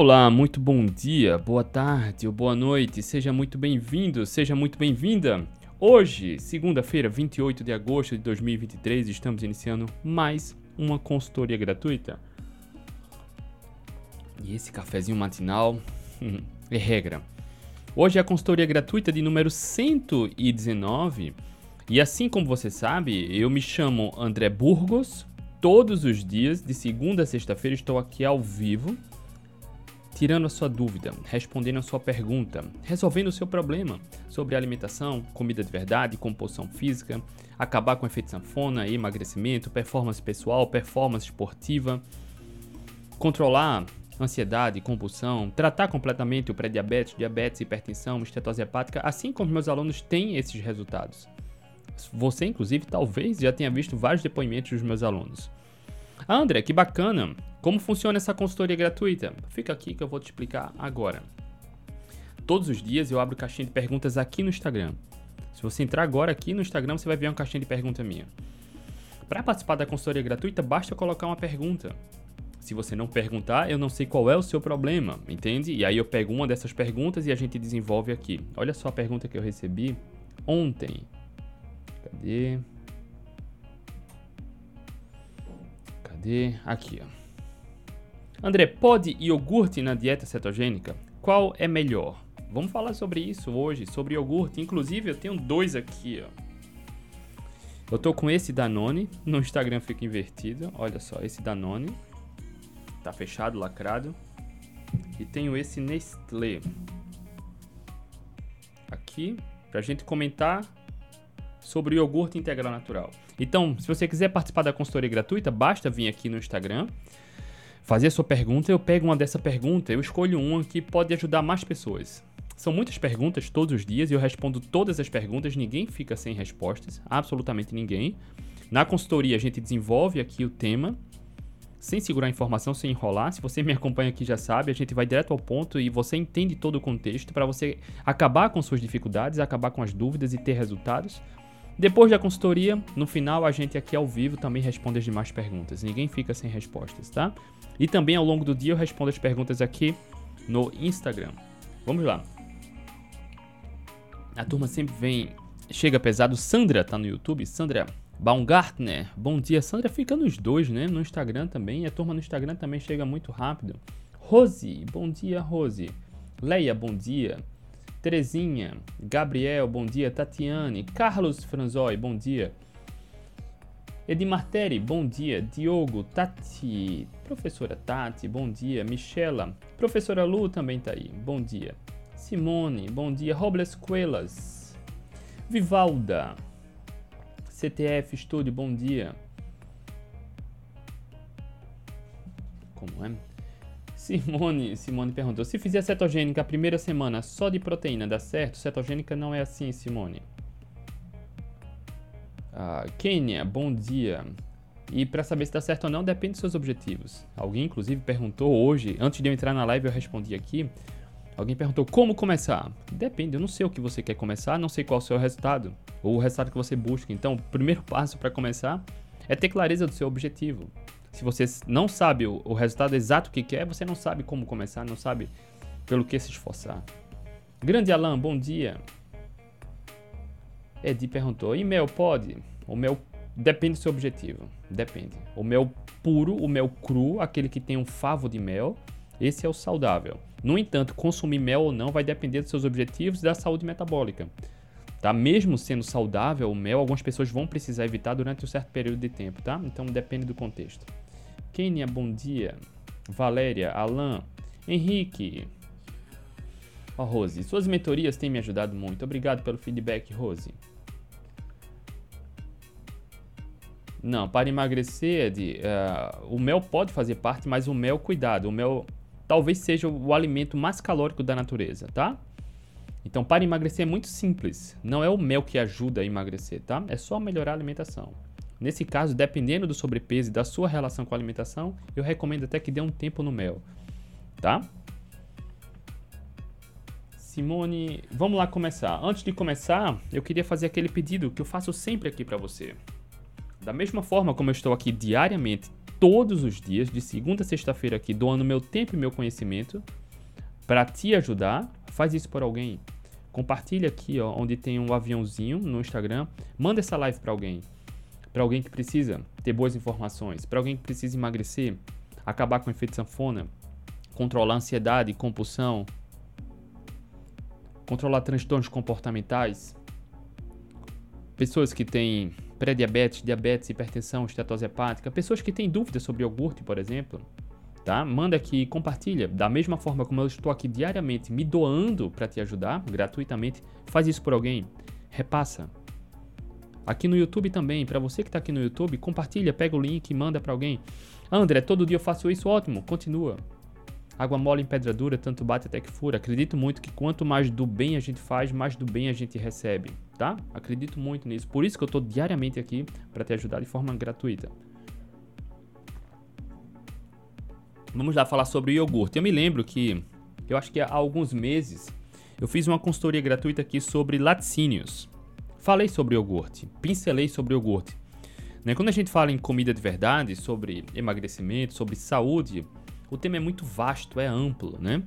Olá, muito bom dia, boa tarde ou boa noite, seja muito bem-vindo, seja muito bem-vinda. Hoje, segunda-feira, 28 de agosto de 2023, estamos iniciando mais uma consultoria gratuita. E esse cafezinho matinal é regra. Hoje é a consultoria gratuita de número 119. E assim como você sabe, eu me chamo André Burgos. Todos os dias, de segunda a sexta-feira, estou aqui ao vivo tirando a sua dúvida, respondendo a sua pergunta, resolvendo o seu problema sobre alimentação, comida de verdade, composição física, acabar com efeito sanfona, emagrecimento, performance pessoal, performance esportiva, controlar ansiedade, compulsão, tratar completamente o pré-diabetes, diabetes, hipertensão, estetose hepática, assim como meus alunos têm esses resultados. Você, inclusive, talvez já tenha visto vários depoimentos dos meus alunos. Ah, André, que bacana! Como funciona essa consultoria gratuita? Fica aqui que eu vou te explicar agora. Todos os dias eu abro caixinha de perguntas aqui no Instagram. Se você entrar agora aqui no Instagram, você vai ver uma caixinha de pergunta minha. Para participar da consultoria gratuita, basta colocar uma pergunta. Se você não perguntar, eu não sei qual é o seu problema, entende? E aí eu pego uma dessas perguntas e a gente desenvolve aqui. Olha só a pergunta que eu recebi ontem. Cadê? Cadê? Aqui, ó. André, pode iogurte na dieta cetogênica? Qual é melhor? Vamos falar sobre isso hoje, sobre iogurte. Inclusive, eu tenho dois aqui, ó. Eu tô com esse Danone, no Instagram fica invertido. Olha só, esse Danone. Tá fechado, lacrado. E tenho esse Nestlé. Aqui, pra gente comentar sobre iogurte integral natural. Então, se você quiser participar da consultoria gratuita, basta vir aqui no Instagram fazer a sua pergunta, eu pego uma dessa pergunta, eu escolho uma que pode ajudar mais pessoas. São muitas perguntas todos os dias e eu respondo todas as perguntas, ninguém fica sem respostas, absolutamente ninguém. Na consultoria a gente desenvolve aqui o tema, sem segurar a informação, sem enrolar. Se você me acompanha aqui já sabe, a gente vai direto ao ponto e você entende todo o contexto para você acabar com suas dificuldades, acabar com as dúvidas e ter resultados. Depois da consultoria, no final a gente aqui ao vivo também responde as demais perguntas. Ninguém fica sem respostas, tá? E também ao longo do dia eu respondo as perguntas aqui no Instagram. Vamos lá. A turma sempre vem, chega pesado. Sandra tá no YouTube. Sandra Baumgartner. Bom dia. Sandra fica nos dois, né? No Instagram também. A turma no Instagram também chega muito rápido. Rose. Bom dia, Rose. Leia, bom dia. Terezinha. Gabriel, bom dia. Tatiane. Carlos Franzoi, bom dia. Edimarteri, bom dia. Diogo, Tati, professora Tati, bom dia. Michela, professora Lu também tá aí, bom dia. Simone, bom dia. Robles Coelas, Vivalda, CTF Estúdio, bom dia. Como é? Simone, Simone perguntou: se fizer cetogênica a primeira semana só de proteína, dá certo? Cetogênica não é assim, Simone. Kênia, bom dia. E para saber se está certo ou não, depende dos seus objetivos. Alguém, inclusive, perguntou hoje, antes de eu entrar na live, eu respondi aqui. Alguém perguntou como começar. Depende, eu não sei o que você quer começar, não sei qual é o seu resultado, ou o resultado que você busca. Então, o primeiro passo para começar é ter clareza do seu objetivo. Se você não sabe o, o resultado exato que quer, você não sabe como começar, não sabe pelo que se esforçar. Grande Alan, bom dia. Edi perguntou: e mel pode? O mel depende do seu objetivo. Depende. O mel puro, o mel cru, aquele que tem um favo de mel, esse é o saudável. No entanto, consumir mel ou não vai depender dos seus objetivos e da saúde metabólica. Tá? Mesmo sendo saudável, o mel, algumas pessoas vão precisar evitar durante um certo período de tempo, tá? Então depende do contexto. Kênia, bom dia. Valéria, Alain, Henrique. Oh, Rose, suas mentorias têm me ajudado muito. Obrigado pelo feedback, Rose. Não, para emagrecer, Ed, uh, o mel pode fazer parte, mas o mel, cuidado, o mel talvez seja o alimento mais calórico da natureza, tá? Então, para emagrecer é muito simples. Não é o mel que ajuda a emagrecer, tá? É só melhorar a alimentação. Nesse caso, dependendo do sobrepeso e da sua relação com a alimentação, eu recomendo até que dê um tempo no mel, tá? Simone, vamos lá começar. Antes de começar, eu queria fazer aquele pedido que eu faço sempre aqui para você. Da mesma forma como eu estou aqui diariamente todos os dias, de segunda a sexta-feira aqui, doando meu tempo e meu conhecimento para te ajudar. Faz isso por alguém. Compartilha aqui, ó, onde tem um aviãozinho no Instagram. Manda essa live para alguém. Para alguém que precisa ter boas informações, para alguém que precisa emagrecer, acabar com o efeito sanfona, controlar ansiedade, compulsão, controlar transtornos comportamentais, pessoas que têm pré-diabetes, diabetes, hipertensão, estetose hepática, pessoas que têm dúvidas sobre iogurte, por exemplo, tá? Manda aqui, compartilha. Da mesma forma como eu estou aqui diariamente me doando para te ajudar, gratuitamente, faz isso por alguém, repassa. Aqui no YouTube também, para você que está aqui no YouTube, compartilha, pega o link e manda para alguém. André, todo dia eu faço isso, ótimo, continua. Água mole em pedra dura, tanto bate até que fura. Acredito muito que quanto mais do bem a gente faz, mais do bem a gente recebe, tá? Acredito muito nisso. Por isso que eu estou diariamente aqui para te ajudar de forma gratuita. Vamos lá falar sobre o iogurte. Eu me lembro que, eu acho que há alguns meses, eu fiz uma consultoria gratuita aqui sobre laticínios. Falei sobre iogurte, pincelei sobre iogurte. Né? Quando a gente fala em comida de verdade, sobre emagrecimento, sobre saúde, o tema é muito vasto, é amplo, né?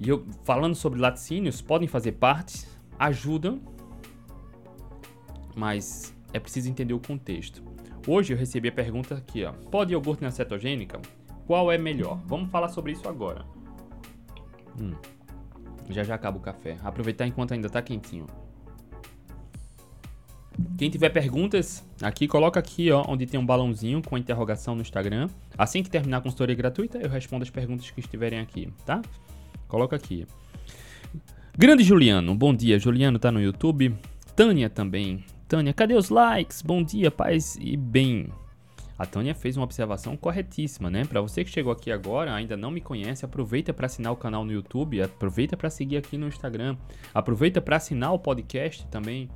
E eu falando sobre laticínios, podem fazer parte, ajudam, mas é preciso entender o contexto. Hoje eu recebi a pergunta aqui, ó. Pode iogurte na cetogênica? Qual é melhor? Vamos falar sobre isso agora. Hum, já já acaba o café. Aproveitar enquanto ainda tá quentinho. Quem tiver perguntas aqui, coloca aqui, ó, onde tem um balãozinho com interrogação no Instagram. Assim que terminar a consultoria gratuita, eu respondo as perguntas que estiverem aqui, tá? Coloca aqui. Grande Juliano, bom dia. Juliano tá no YouTube. Tânia também. Tânia, cadê os likes? Bom dia, paz e bem. A Tânia fez uma observação corretíssima, né? Para você que chegou aqui agora, ainda não me conhece, aproveita para assinar o canal no YouTube, aproveita para seguir aqui no Instagram, aproveita para assinar o podcast também.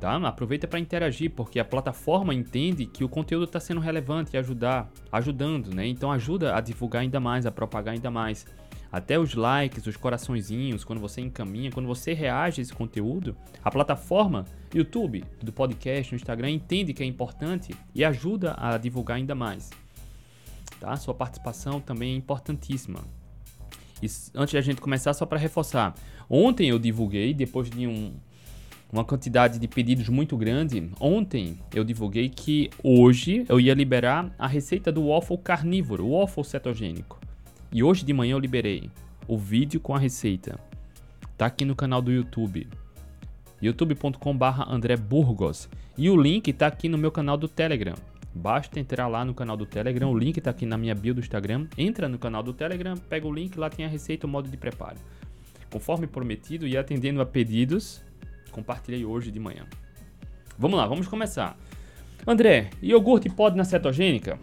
Tá? Aproveita para interagir, porque a plataforma entende que o conteúdo está sendo relevante e ajudar, ajudando, né? Então ajuda a divulgar ainda mais, a propagar ainda mais. Até os likes, os coraçõezinhos, quando você encaminha, quando você reage a esse conteúdo, a plataforma YouTube, do podcast, no Instagram, entende que é importante e ajuda a divulgar ainda mais. Tá? Sua participação também é importantíssima. E antes da gente começar, só para reforçar. Ontem eu divulguei, depois de um, uma quantidade de pedidos muito grande. Ontem eu divulguei que hoje eu ia liberar a receita do waffle carnívoro, o waffle cetogênico. E hoje de manhã eu liberei o vídeo com a receita. Tá aqui no canal do YouTube. youtube.com/barra André Burgos. E o link tá aqui no meu canal do Telegram. Basta entrar lá no canal do Telegram, o link tá aqui na minha bio do Instagram. Entra no canal do Telegram, pega o link, lá tem a receita, o modo de preparo. Conforme prometido e atendendo a pedidos, compartilhei hoje de manhã. Vamos lá, vamos começar. André, iogurte pode na cetogênica?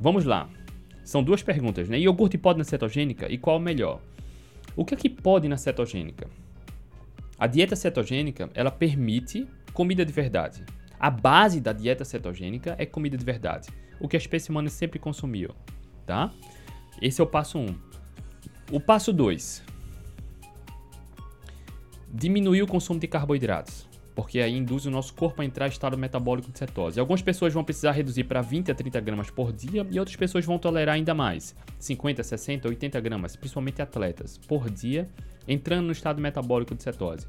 Vamos lá. São duas perguntas, né? Iogurte pode na cetogênica e qual o melhor? O que é que pode na cetogênica? A dieta cetogênica, ela permite comida de verdade. A base da dieta cetogênica é comida de verdade, o que a espécie humana sempre consumiu, tá? Esse é o passo 1. Um. O passo 2 diminuir o consumo de carboidratos, porque aí induz o nosso corpo a entrar em estado metabólico de cetose. Algumas pessoas vão precisar reduzir para 20 a 30 gramas por dia e outras pessoas vão tolerar ainda mais, 50, 60, 80 gramas, principalmente atletas, por dia, entrando no estado metabólico de cetose.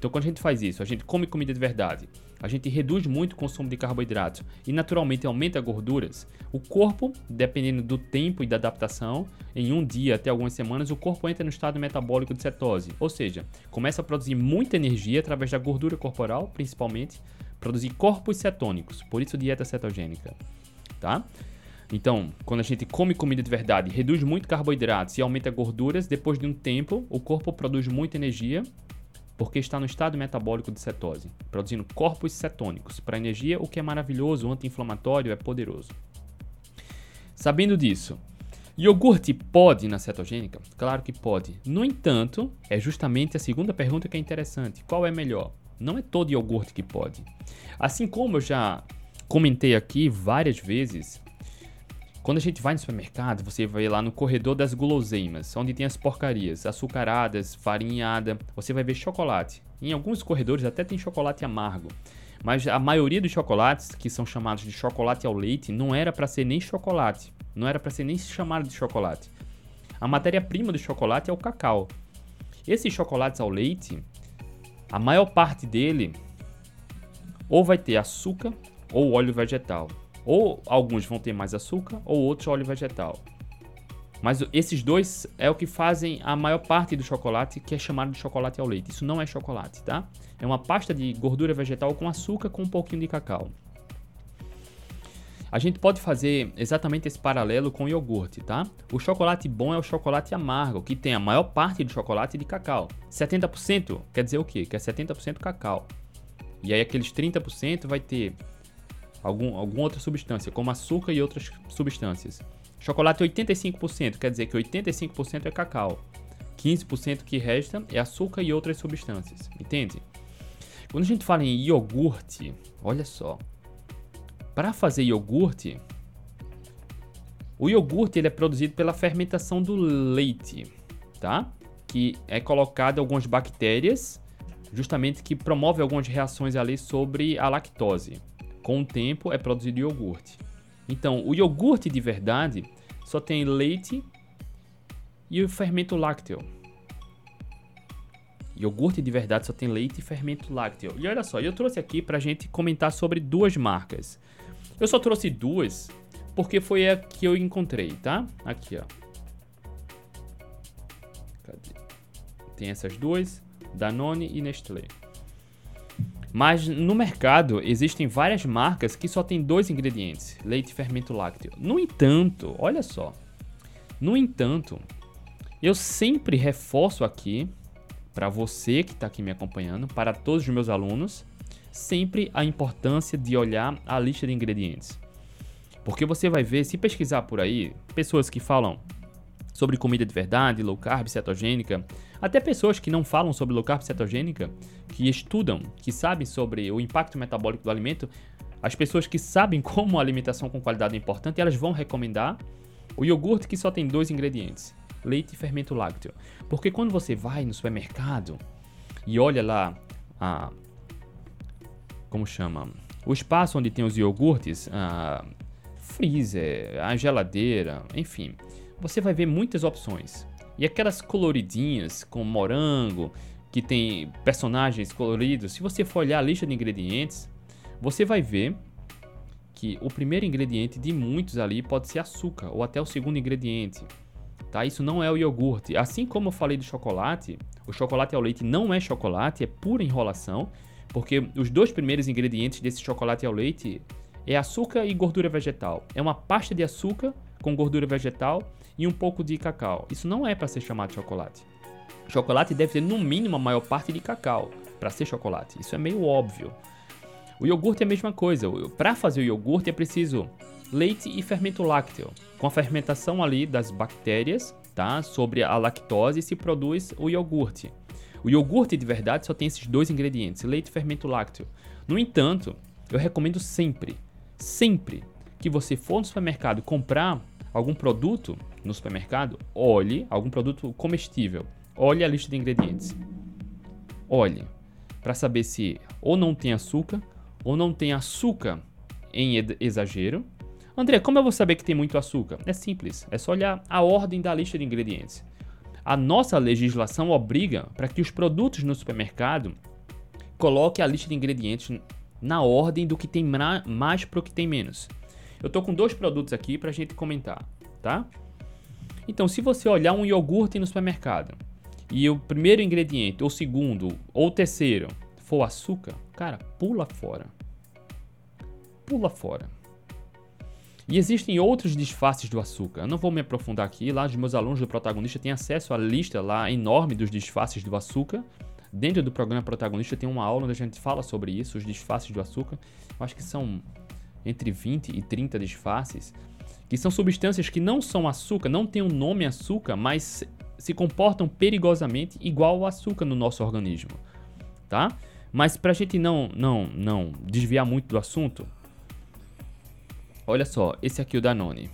Então, quando a gente faz isso, a gente come comida de verdade, a gente reduz muito o consumo de carboidratos e naturalmente aumenta gorduras, o corpo, dependendo do tempo e da adaptação, em um dia até algumas semanas, o corpo entra no estado metabólico de cetose, ou seja, começa a produzir muita energia através da gordura corporal, principalmente, produzir corpos cetônicos, por isso dieta cetogênica, tá? Então, quando a gente come comida de verdade, reduz muito carboidratos e aumenta gorduras, depois de um tempo, o corpo produz muita energia porque está no estado metabólico de cetose, produzindo corpos cetônicos. Para energia, o que é maravilhoso, anti-inflamatório é poderoso. Sabendo disso, iogurte pode na cetogênica? Claro que pode. No entanto, é justamente a segunda pergunta que é interessante. Qual é melhor? Não é todo iogurte que pode. Assim como eu já comentei aqui várias vezes, quando a gente vai no supermercado, você vai lá no corredor das guloseimas, onde tem as porcarias, açucaradas, farinhada, você vai ver chocolate. Em alguns corredores até tem chocolate amargo. Mas a maioria dos chocolates, que são chamados de chocolate ao leite, não era para ser nem chocolate. Não era para ser nem chamado de chocolate. A matéria-prima do chocolate é o cacau. Esses chocolates ao leite, a maior parte dele ou vai ter açúcar ou óleo vegetal. Ou alguns vão ter mais açúcar ou outros óleo vegetal. Mas esses dois é o que fazem a maior parte do chocolate, que é chamado de chocolate ao leite. Isso não é chocolate, tá? É uma pasta de gordura vegetal com açúcar com um pouquinho de cacau. A gente pode fazer exatamente esse paralelo com o iogurte, tá? O chocolate bom é o chocolate amargo, que tem a maior parte do chocolate de cacau. 70% quer dizer o quê? Que é 70% cacau. E aí aqueles 30% vai ter algum, alguma outra substância, como açúcar e outras substâncias. Chocolate 85%, quer dizer que 85% é cacau. 15% que resta é açúcar e outras substâncias, entende? Quando a gente fala em iogurte, olha só. Para fazer iogurte, o iogurte ele é produzido pela fermentação do leite, tá? Que é colocado algumas bactérias, justamente que promove algumas reações ali sobre a lactose. Com o tempo é produzido iogurte. Então, o iogurte de verdade só tem leite e o fermento lácteo. Iogurte de verdade só tem leite e fermento lácteo. E olha só, eu trouxe aqui pra gente comentar sobre duas marcas. Eu só trouxe duas porque foi a que eu encontrei, tá? Aqui, ó. Cadê? Tem essas duas, Danone e Nestlé. Mas no mercado existem várias marcas que só tem dois ingredientes: leite e fermento lácteo. No entanto, olha só. No entanto, eu sempre reforço aqui para você que está aqui me acompanhando, para todos os meus alunos, sempre a importância de olhar a lista de ingredientes. Porque você vai ver, se pesquisar por aí, pessoas que falam sobre comida de verdade, low carb, cetogênica, até pessoas que não falam sobre low carb cetogênica, que estudam, que sabem sobre o impacto metabólico do alimento, as pessoas que sabem como a alimentação com qualidade é importante, elas vão recomendar o iogurte que só tem dois ingredientes, leite e fermento lácteo. Porque quando você vai no supermercado e olha lá a como chama, o espaço onde tem os iogurtes, a freezer, a geladeira, enfim, você vai ver muitas opções. E aquelas coloridinhas com morango, que tem personagens coloridos, se você for olhar a lista de ingredientes, você vai ver que o primeiro ingrediente de muitos ali pode ser açúcar, ou até o segundo ingrediente. Tá? Isso não é o iogurte. Assim como eu falei do chocolate, o chocolate ao leite não é chocolate, é pura enrolação, porque os dois primeiros ingredientes desse chocolate ao leite é açúcar e gordura vegetal. É uma pasta de açúcar com gordura vegetal e um pouco de cacau. Isso não é para ser chamado de chocolate. Chocolate deve ter no mínimo a maior parte de cacau para ser chocolate. Isso é meio óbvio. O iogurte é a mesma coisa. Para fazer o iogurte é preciso leite e fermento lácteo. Com a fermentação ali das bactérias, tá? Sobre a lactose se produz o iogurte. O iogurte de verdade só tem esses dois ingredientes, leite e fermento lácteo. No entanto, eu recomendo sempre, sempre que você for no supermercado comprar algum produto no supermercado, olhe algum produto comestível. Olhe a lista de ingredientes. Olhe para saber se ou não tem açúcar ou não tem açúcar em exagero. André, como eu vou saber que tem muito açúcar? É simples, é só olhar a ordem da lista de ingredientes. A nossa legislação obriga para que os produtos no supermercado coloquem a lista de ingredientes na ordem do que tem mais para o que tem menos. Eu tô com dois produtos aqui para a gente comentar, tá? Então, se você olhar um iogurte no supermercado e o primeiro ingrediente, ou segundo, ou terceiro for açúcar, cara, pula fora. Pula fora. E existem outros disfarces do açúcar. Eu não vou me aprofundar aqui. Lá, os meus alunos do protagonista têm acesso à lista lá enorme dos disfarces do açúcar. Dentro do programa protagonista tem uma aula onde a gente fala sobre isso, os disfarces do açúcar. Eu acho que são entre 20 e 30 disfarces que são substâncias que não são açúcar, não têm o um nome açúcar, mas se comportam perigosamente igual ao açúcar no nosso organismo, tá? Mas para a gente não, não, não desviar muito do assunto, olha só, esse aqui é o Danone.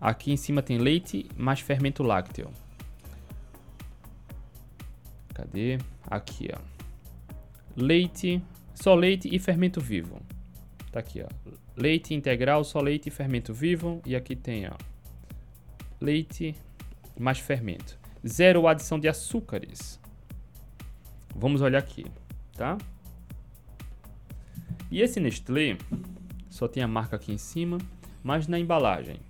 Aqui em cima tem leite mais fermento lácteo. Cadê? Aqui, ó. Leite, só leite e fermento vivo. Tá aqui, ó. Leite integral, só leite e fermento vivo. E aqui tem, ó, leite mais fermento. Zero adição de açúcares. Vamos olhar aqui, tá? E esse Nestlé, só tem a marca aqui em cima, mas na embalagem.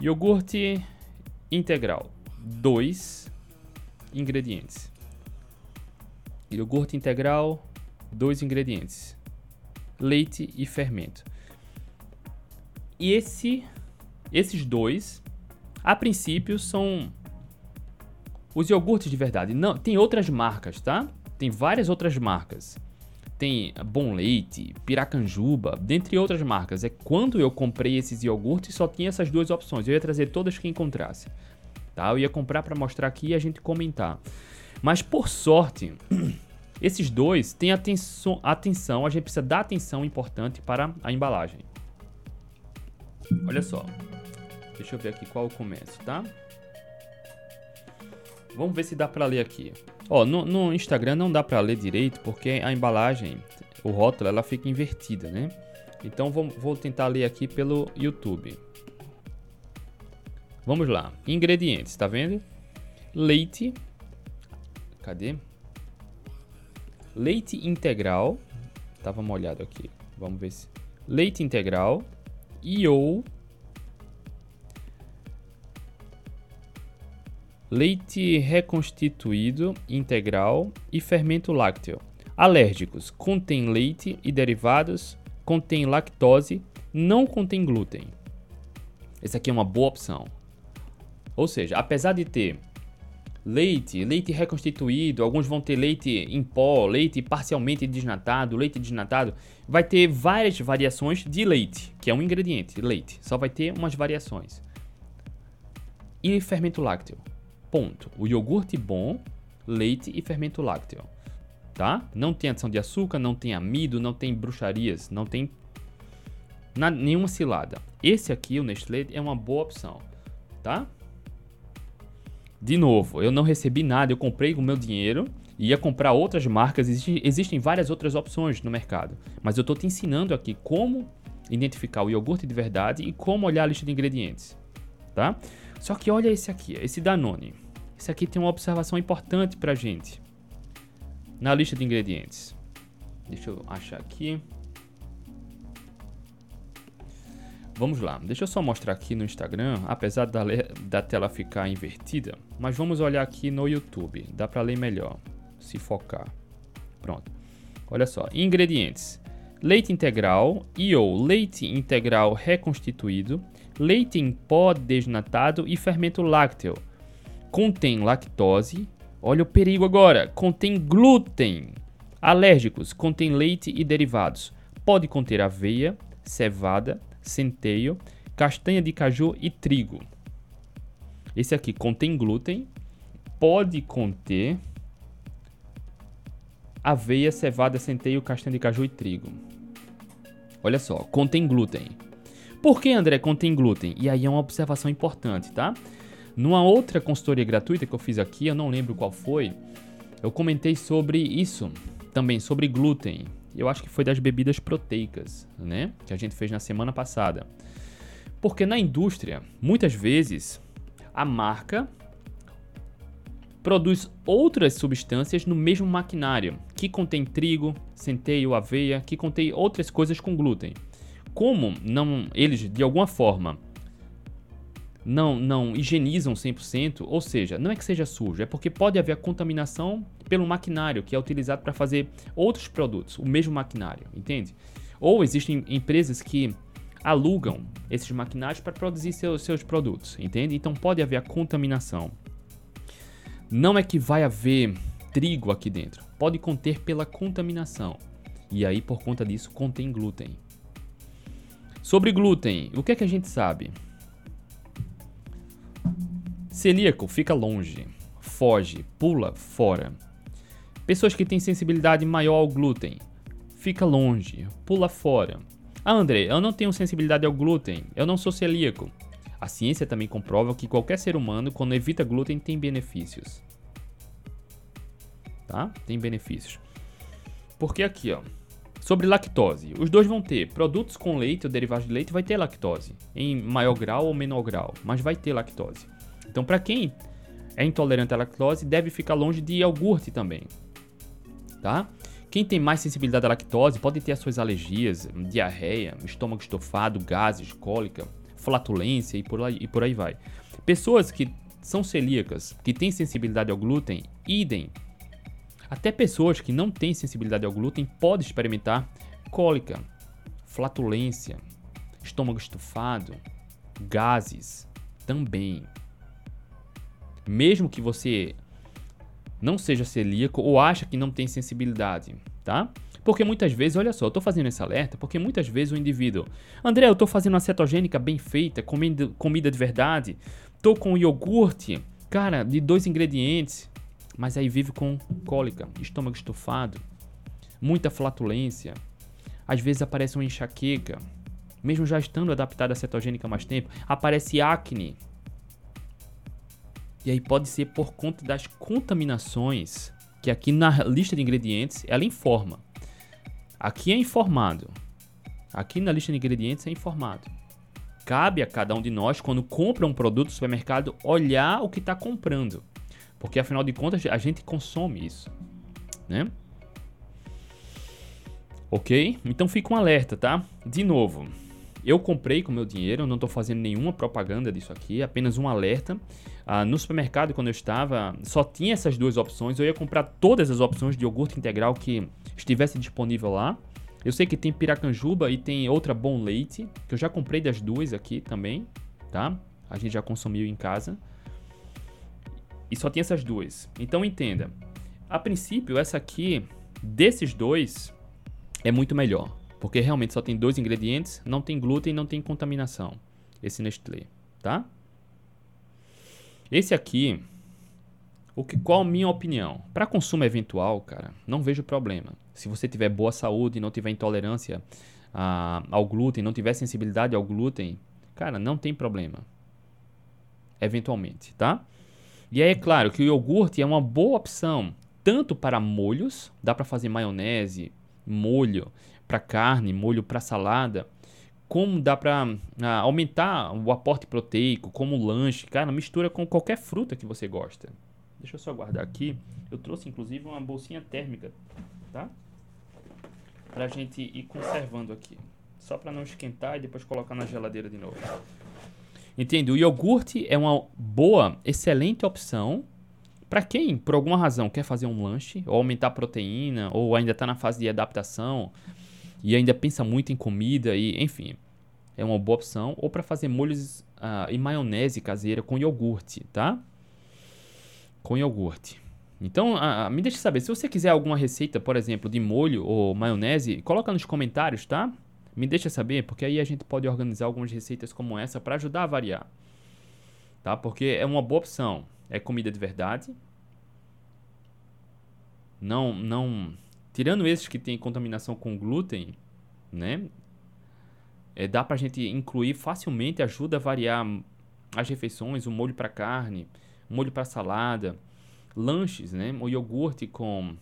Iogurte integral, dois ingredientes. Iogurte integral, dois ingredientes. Leite e fermento. E esse, esses dois, a princípio, são os iogurtes de verdade. Não, tem outras marcas, tá? Tem várias outras marcas. Tem Bom Leite, Piracanjuba, dentre outras marcas. É quando eu comprei esses iogurtes só tinha essas duas opções. Eu ia trazer todas que encontrasse. Tá? Eu ia comprar para mostrar aqui e a gente comentar. Mas por sorte, esses dois têm atenção, atenção, a gente precisa dar atenção importante para a embalagem. Olha só. Deixa eu ver aqui qual eu começo, tá? Vamos ver se dá para ler aqui. Ó, no, no, Instagram não dá para ler direito porque a embalagem, o rótulo, ela fica invertida, né? Então vou, vou tentar ler aqui pelo YouTube. Vamos lá. Ingredientes, tá vendo? Leite. Cadê? Leite integral. Tava molhado aqui. Vamos ver se. Leite integral. E ou leite reconstituído integral e fermento lácteo. Alérgicos: contém leite e derivados, contém lactose, não contém glúten. Essa aqui é uma boa opção. Ou seja, apesar de ter leite, leite reconstituído, alguns vão ter leite em pó, leite parcialmente desnatado, leite desnatado, vai ter várias variações de leite, que é um ingrediente, leite. Só vai ter umas variações. E fermento lácteo. Ponto. O iogurte bom, leite e fermento lácteo. Tá? Não tem adição de açúcar, não tem amido, não tem bruxarias, não tem nenhuma cilada. Esse aqui, o Nestlé, é uma boa opção. Tá? De novo, eu não recebi nada, eu comprei com o meu dinheiro ia comprar outras marcas, Existe, existem várias outras opções no mercado. Mas eu estou te ensinando aqui como identificar o iogurte de verdade e como olhar a lista de ingredientes. Tá? Só que olha esse aqui, esse Danone. Esse aqui tem uma observação importante pra gente. Na lista de ingredientes. Deixa eu achar aqui. Vamos lá, deixa eu só mostrar aqui no Instagram, apesar da, da tela ficar invertida, mas vamos olhar aqui no YouTube, dá para ler melhor, se focar. Pronto. Olha só, ingredientes: leite integral e ou leite integral reconstituído, leite em pó desnatado e fermento lácteo. Contém lactose. Olha o perigo agora. Contém glúten. Alérgicos. Contém leite e derivados. Pode conter aveia, cevada, centeio, castanha de caju e trigo. Esse aqui contém glúten. Pode conter aveia, cevada, centeio, castanha de caju e trigo. Olha só, contém glúten. Por que, André, contém glúten? E aí é uma observação importante, tá? Numa outra consultoria gratuita que eu fiz aqui, eu não lembro qual foi, eu comentei sobre isso, também sobre glúten. Eu acho que foi das bebidas proteicas, né? Que a gente fez na semana passada. Porque na indústria, muitas vezes, a marca produz outras substâncias no mesmo maquinário, que contém trigo, centeio, aveia, que contém outras coisas com glúten como não eles de alguma forma não não higienizam 100%, ou seja, não é que seja sujo, é porque pode haver contaminação pelo maquinário que é utilizado para fazer outros produtos, o mesmo maquinário, entende? Ou existem empresas que alugam esses maquinários para produzir seus, seus produtos, entende? Então pode haver a contaminação. Não é que vai haver trigo aqui dentro, pode conter pela contaminação. E aí, por conta disso, contém glúten. Sobre glúten, o que é que a gente sabe? Celíaco fica longe, foge, pula fora. Pessoas que têm sensibilidade maior ao glúten, fica longe, pula fora. Ah, André, eu não tenho sensibilidade ao glúten, eu não sou celíaco. A ciência também comprova que qualquer ser humano, quando evita glúten, tem benefícios. Tá? Tem benefícios. Porque aqui, ó, Sobre lactose, os dois vão ter produtos com leite ou derivados de leite, vai ter lactose, em maior grau ou menor grau, mas vai ter lactose. Então, para quem é intolerante à lactose, deve ficar longe de iogurte também, tá? Quem tem mais sensibilidade à lactose pode ter as suas alergias, diarreia, estômago estofado, gases, cólica, flatulência e por aí, e por aí vai. Pessoas que são celíacas, que têm sensibilidade ao glúten, idem. Até pessoas que não têm sensibilidade ao glúten podem experimentar cólica, flatulência, estômago estufado, gases também. Mesmo que você não seja celíaco ou acha que não tem sensibilidade, tá? Porque muitas vezes, olha só, eu tô fazendo esse alerta porque muitas vezes o indivíduo, André, eu tô fazendo uma cetogênica bem feita, comida, comida de verdade, tô com iogurte, cara, de dois ingredientes, mas aí vive com cólica, estômago estufado, muita flatulência, às vezes aparece uma enxaqueca, mesmo já estando adaptado à cetogênica há mais tempo, aparece acne, e aí pode ser por conta das contaminações, que aqui na lista de ingredientes ela informa. Aqui é informado. Aqui na lista de ingredientes é informado. Cabe a cada um de nós, quando compra um produto no supermercado, olhar o que está comprando. Porque afinal de contas a gente consome isso. Né? Ok? Então fica um alerta, tá? De novo, eu comprei com meu dinheiro, não estou fazendo nenhuma propaganda disso aqui, apenas um alerta. Ah, no supermercado, quando eu estava, só tinha essas duas opções. Eu ia comprar todas as opções de iogurte integral que estivesse disponível lá. Eu sei que tem piracanjuba e tem outra bom leite, que eu já comprei das duas aqui também, tá? A gente já consumiu em casa. E só tinha essas duas. Então entenda. A princípio, essa aqui, desses dois, é muito melhor. Porque realmente só tem dois ingredientes, não tem glúten não tem contaminação. Esse Nestlé, tá? Esse aqui, o que, qual a minha opinião? Para consumo eventual, cara, não vejo problema. Se você tiver boa saúde não tiver intolerância a, ao glúten, não tiver sensibilidade ao glúten, cara, não tem problema. Eventualmente, tá? E aí é claro que o iogurte é uma boa opção tanto para molhos, dá para fazer maionese, molho, para carne, molho para salada, como dá para ah, aumentar o aporte proteico, como lanche, cara, mistura com qualquer fruta que você gosta. Deixa eu só guardar aqui. Eu trouxe inclusive uma bolsinha térmica, tá? Pra gente ir conservando aqui. Só para não esquentar e depois colocar na geladeira de novo. Entende? O iogurte é uma boa, excelente opção para quem, por alguma razão, quer fazer um lanche, ou aumentar a proteína, ou ainda está na fase de adaptação, e ainda pensa muito em comida e, enfim, é uma boa opção. Ou para fazer molhos uh, e maionese caseira com iogurte, tá? Com iogurte. Então, uh, me deixe saber, se você quiser alguma receita, por exemplo, de molho ou maionese, coloca nos comentários, tá? Me deixa saber, porque aí a gente pode organizar algumas receitas como essa para ajudar a variar. Tá? Porque é uma boa opção. É comida de verdade. Não, não Tirando esses que têm contaminação com glúten, né? É, dá pra gente incluir facilmente, ajuda a variar as refeições, o molho para carne, o molho para salada, lanches, né? O iogurte com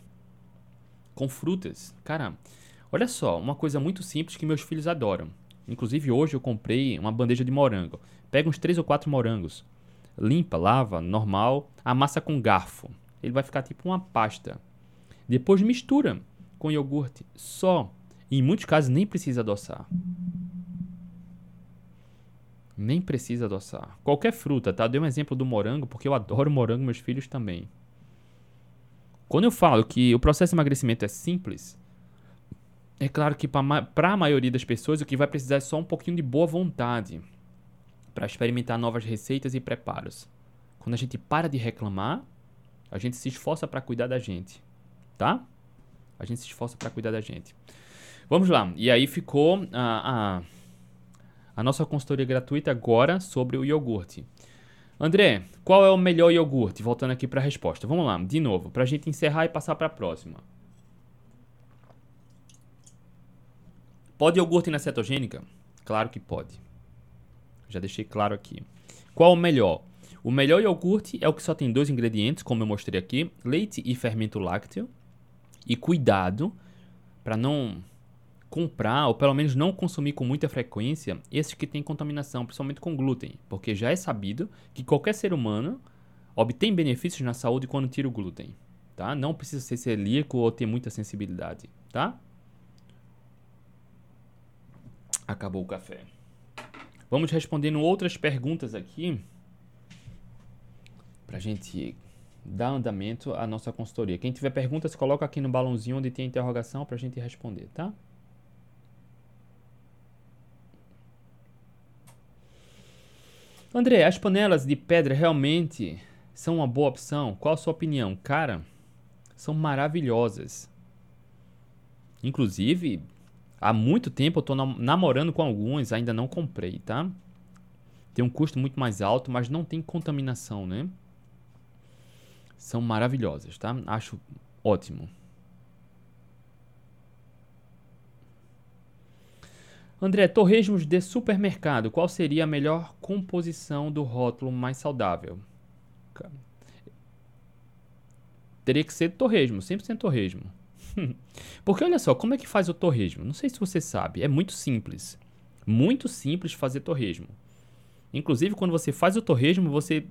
com frutas. Cara, olha só, uma coisa muito simples que meus filhos adoram. Inclusive hoje eu comprei uma bandeja de morango. Pega uns 3 ou 4 morangos, limpa, lava, normal, amassa com garfo. Ele vai ficar tipo uma pasta. Depois mistura com iogurte só. E em muitos casos nem precisa adoçar. Nem precisa adoçar. Qualquer fruta, tá? Dei um exemplo do morango, porque eu adoro morango, meus filhos também. Quando eu falo que o processo de emagrecimento é simples, é claro que para a maioria das pessoas o que vai precisar é só um pouquinho de boa vontade para experimentar novas receitas e preparos. Quando a gente para de reclamar, a gente se esforça para cuidar da gente tá? A gente se esforça para cuidar da gente. Vamos lá. E aí ficou a, a, a nossa consultoria gratuita agora sobre o iogurte. André, qual é o melhor iogurte? Voltando aqui para a resposta. Vamos lá, de novo, para a gente encerrar e passar para a próxima. Pode iogurte na cetogênica? Claro que pode. Já deixei claro aqui. Qual o melhor? O melhor iogurte é o que só tem dois ingredientes, como eu mostrei aqui: leite e fermento lácteo. E cuidado para não comprar, ou pelo menos não consumir com muita frequência, esses que têm contaminação, principalmente com glúten, porque já é sabido que qualquer ser humano obtém benefícios na saúde quando tira o glúten, tá? Não precisa ser celíaco ou ter muita sensibilidade, tá? Acabou o café. Vamos respondendo outras perguntas aqui pra gente dar andamento à nossa consultoria. Quem tiver perguntas, coloca aqui no balãozinho onde tem interrogação pra gente responder, tá? André, as panelas de pedra realmente são uma boa opção? Qual a sua opinião? Cara, são maravilhosas. Inclusive, há muito tempo eu estou namorando com alguns, ainda não comprei, tá? Tem um custo muito mais alto, mas não tem contaminação, né? São maravilhosas, tá? Acho ótimo. André, torresmos de supermercado, qual seria a melhor composição do rótulo mais saudável? Teria que ser torresmo, 100% torresmo. Porque olha só, como é que faz o torresmo? Não sei se você sabe, é muito simples. Muito simples fazer torresmo. Inclusive, quando você faz o torresmo, você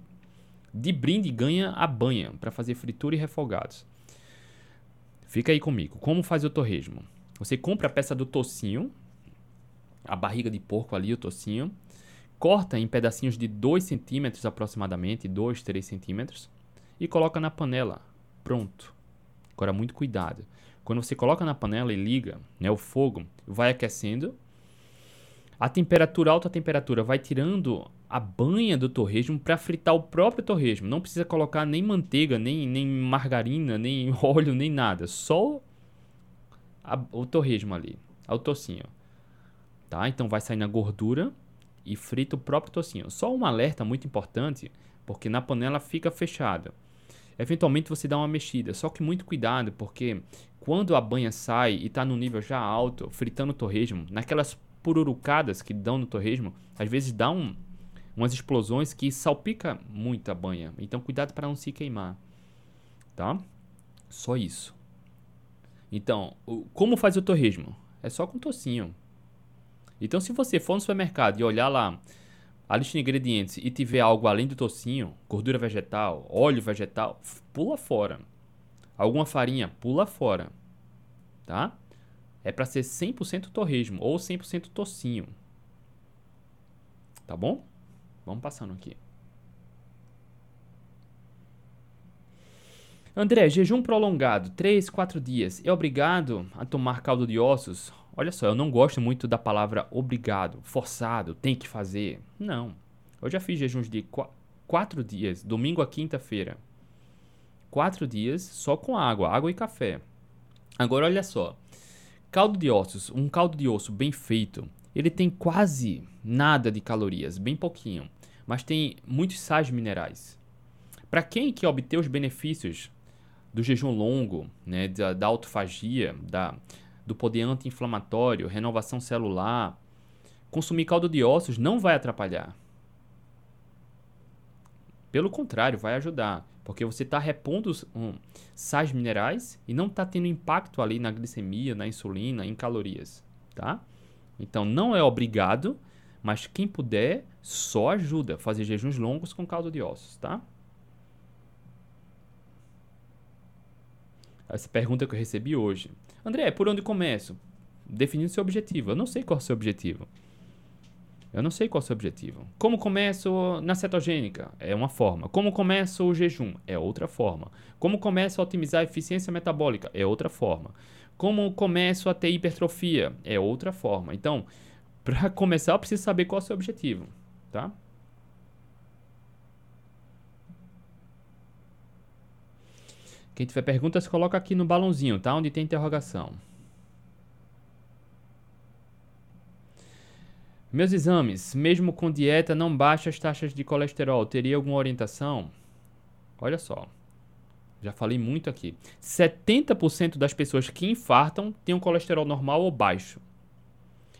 de brinde ganha a banha para fazer fritura e refogados. Fica aí comigo. Como faz o torresmo? Você compra a peça do tocinho, a barriga de porco ali, o tocinho. Corta em pedacinhos de 2 centímetros aproximadamente, 2, 3 centímetros. E coloca na panela. Pronto. Agora, muito cuidado. Quando você coloca na panela e liga né, o fogo, vai aquecendo. A temperatura, alta temperatura, vai tirando a banha do torresmo para fritar o próprio torresmo. Não precisa colocar nem manteiga, nem, nem margarina, nem óleo, nem nada. Só a, o torresmo ali, o tocinho tá? Então vai sair na gordura e frita o próprio tocinho. Só um alerta muito importante, porque na panela fica fechada. Eventualmente você dá uma mexida, só que muito cuidado, porque quando a banha sai e está no nível já alto, fritando o torresmo, naquelas pururucadas que dão no torresmo, às vezes dá um, umas explosões que salpica muito a banha. Então cuidado para não se queimar, tá? Só isso. Então, o, como faz o torresmo? É só com tocinho. Então, se você for no supermercado e olhar lá a lista de ingredientes e tiver algo além do tocinho, gordura vegetal, óleo vegetal, pula fora. Alguma farinha, pula fora. Tá? É para ser 100% torresmo ou 100% tocinho. Tá bom? Vamos passando aqui. André, jejum prolongado, 3, 4 dias. É obrigado a tomar caldo de ossos? Olha só, eu não gosto muito da palavra obrigado, forçado, tem que fazer. Não. Eu já fiz jejuns de qu quatro dias, domingo a quinta-feira. Quatro dias só com água, água e café. Agora olha só. Caldo de ossos, um caldo de osso bem feito, ele tem quase nada de calorias, bem pouquinho, mas tem muitos sais minerais. Para quem quer obter os benefícios do jejum longo, né, da, da autofagia, da, do poder anti-inflamatório, renovação celular. Consumir caldo de ossos não vai atrapalhar. Pelo contrário, vai ajudar, porque você está repondo um, sais minerais e não está tendo impacto ali na glicemia, na insulina, em calorias, tá? Então não é obrigado, mas quem puder só ajuda fazer jejuns longos com caldo de ossos, tá? Essa pergunta que eu recebi hoje. André, por onde começo? Definindo seu objetivo. Eu não sei qual é o seu objetivo. Eu não sei qual é o seu objetivo. Como começo na cetogênica? É uma forma. Como começo o jejum? É outra forma. Como começo a otimizar a eficiência metabólica? É outra forma. Como começo a ter hipertrofia? É outra forma. Então, para começar, eu preciso saber qual é o seu objetivo, tá? Quem tiver perguntas, coloca aqui no balãozinho, tá? Onde tem interrogação. Meus exames, mesmo com dieta, não baixa as taxas de colesterol. Teria alguma orientação? Olha só. Já falei muito aqui. 70% das pessoas que infartam têm um colesterol normal ou baixo.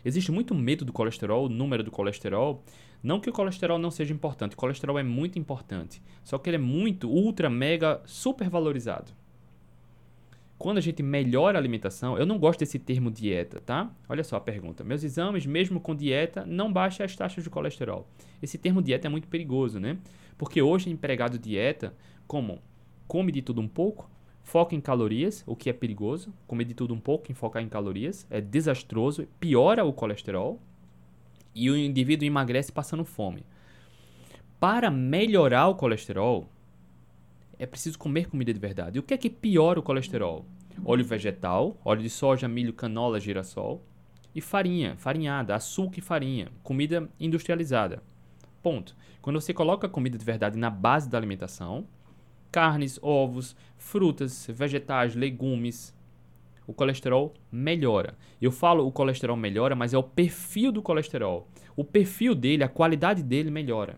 Existe muito medo do colesterol, o número do colesterol. Não que o colesterol não seja importante, o colesterol é muito importante. Só que ele é muito, ultra, mega, super valorizado. quando a gente melhora a alimentação, eu não gosto desse termo dieta, tá? Olha só a pergunta. Meus exames, mesmo com dieta, não baixam as taxas de colesterol. Esse termo dieta é muito perigoso, né? Porque hoje empregado dieta, como come de tudo um pouco, foca em calorias, o que é perigoso, comer de tudo um pouco e focar em calorias, é desastroso, piora o colesterol e o indivíduo emagrece passando fome. Para melhorar o colesterol, é preciso comer comida de verdade. E o que é que piora o colesterol? Óleo vegetal, óleo de soja, milho, canola, girassol e farinha, farinhada, açúcar e farinha, comida industrializada. Ponto. Quando você coloca comida de verdade na base da alimentação, carnes, ovos, frutas, vegetais, legumes, o colesterol melhora. Eu falo o colesterol melhora, mas é o perfil do colesterol. O perfil dele, a qualidade dele melhora.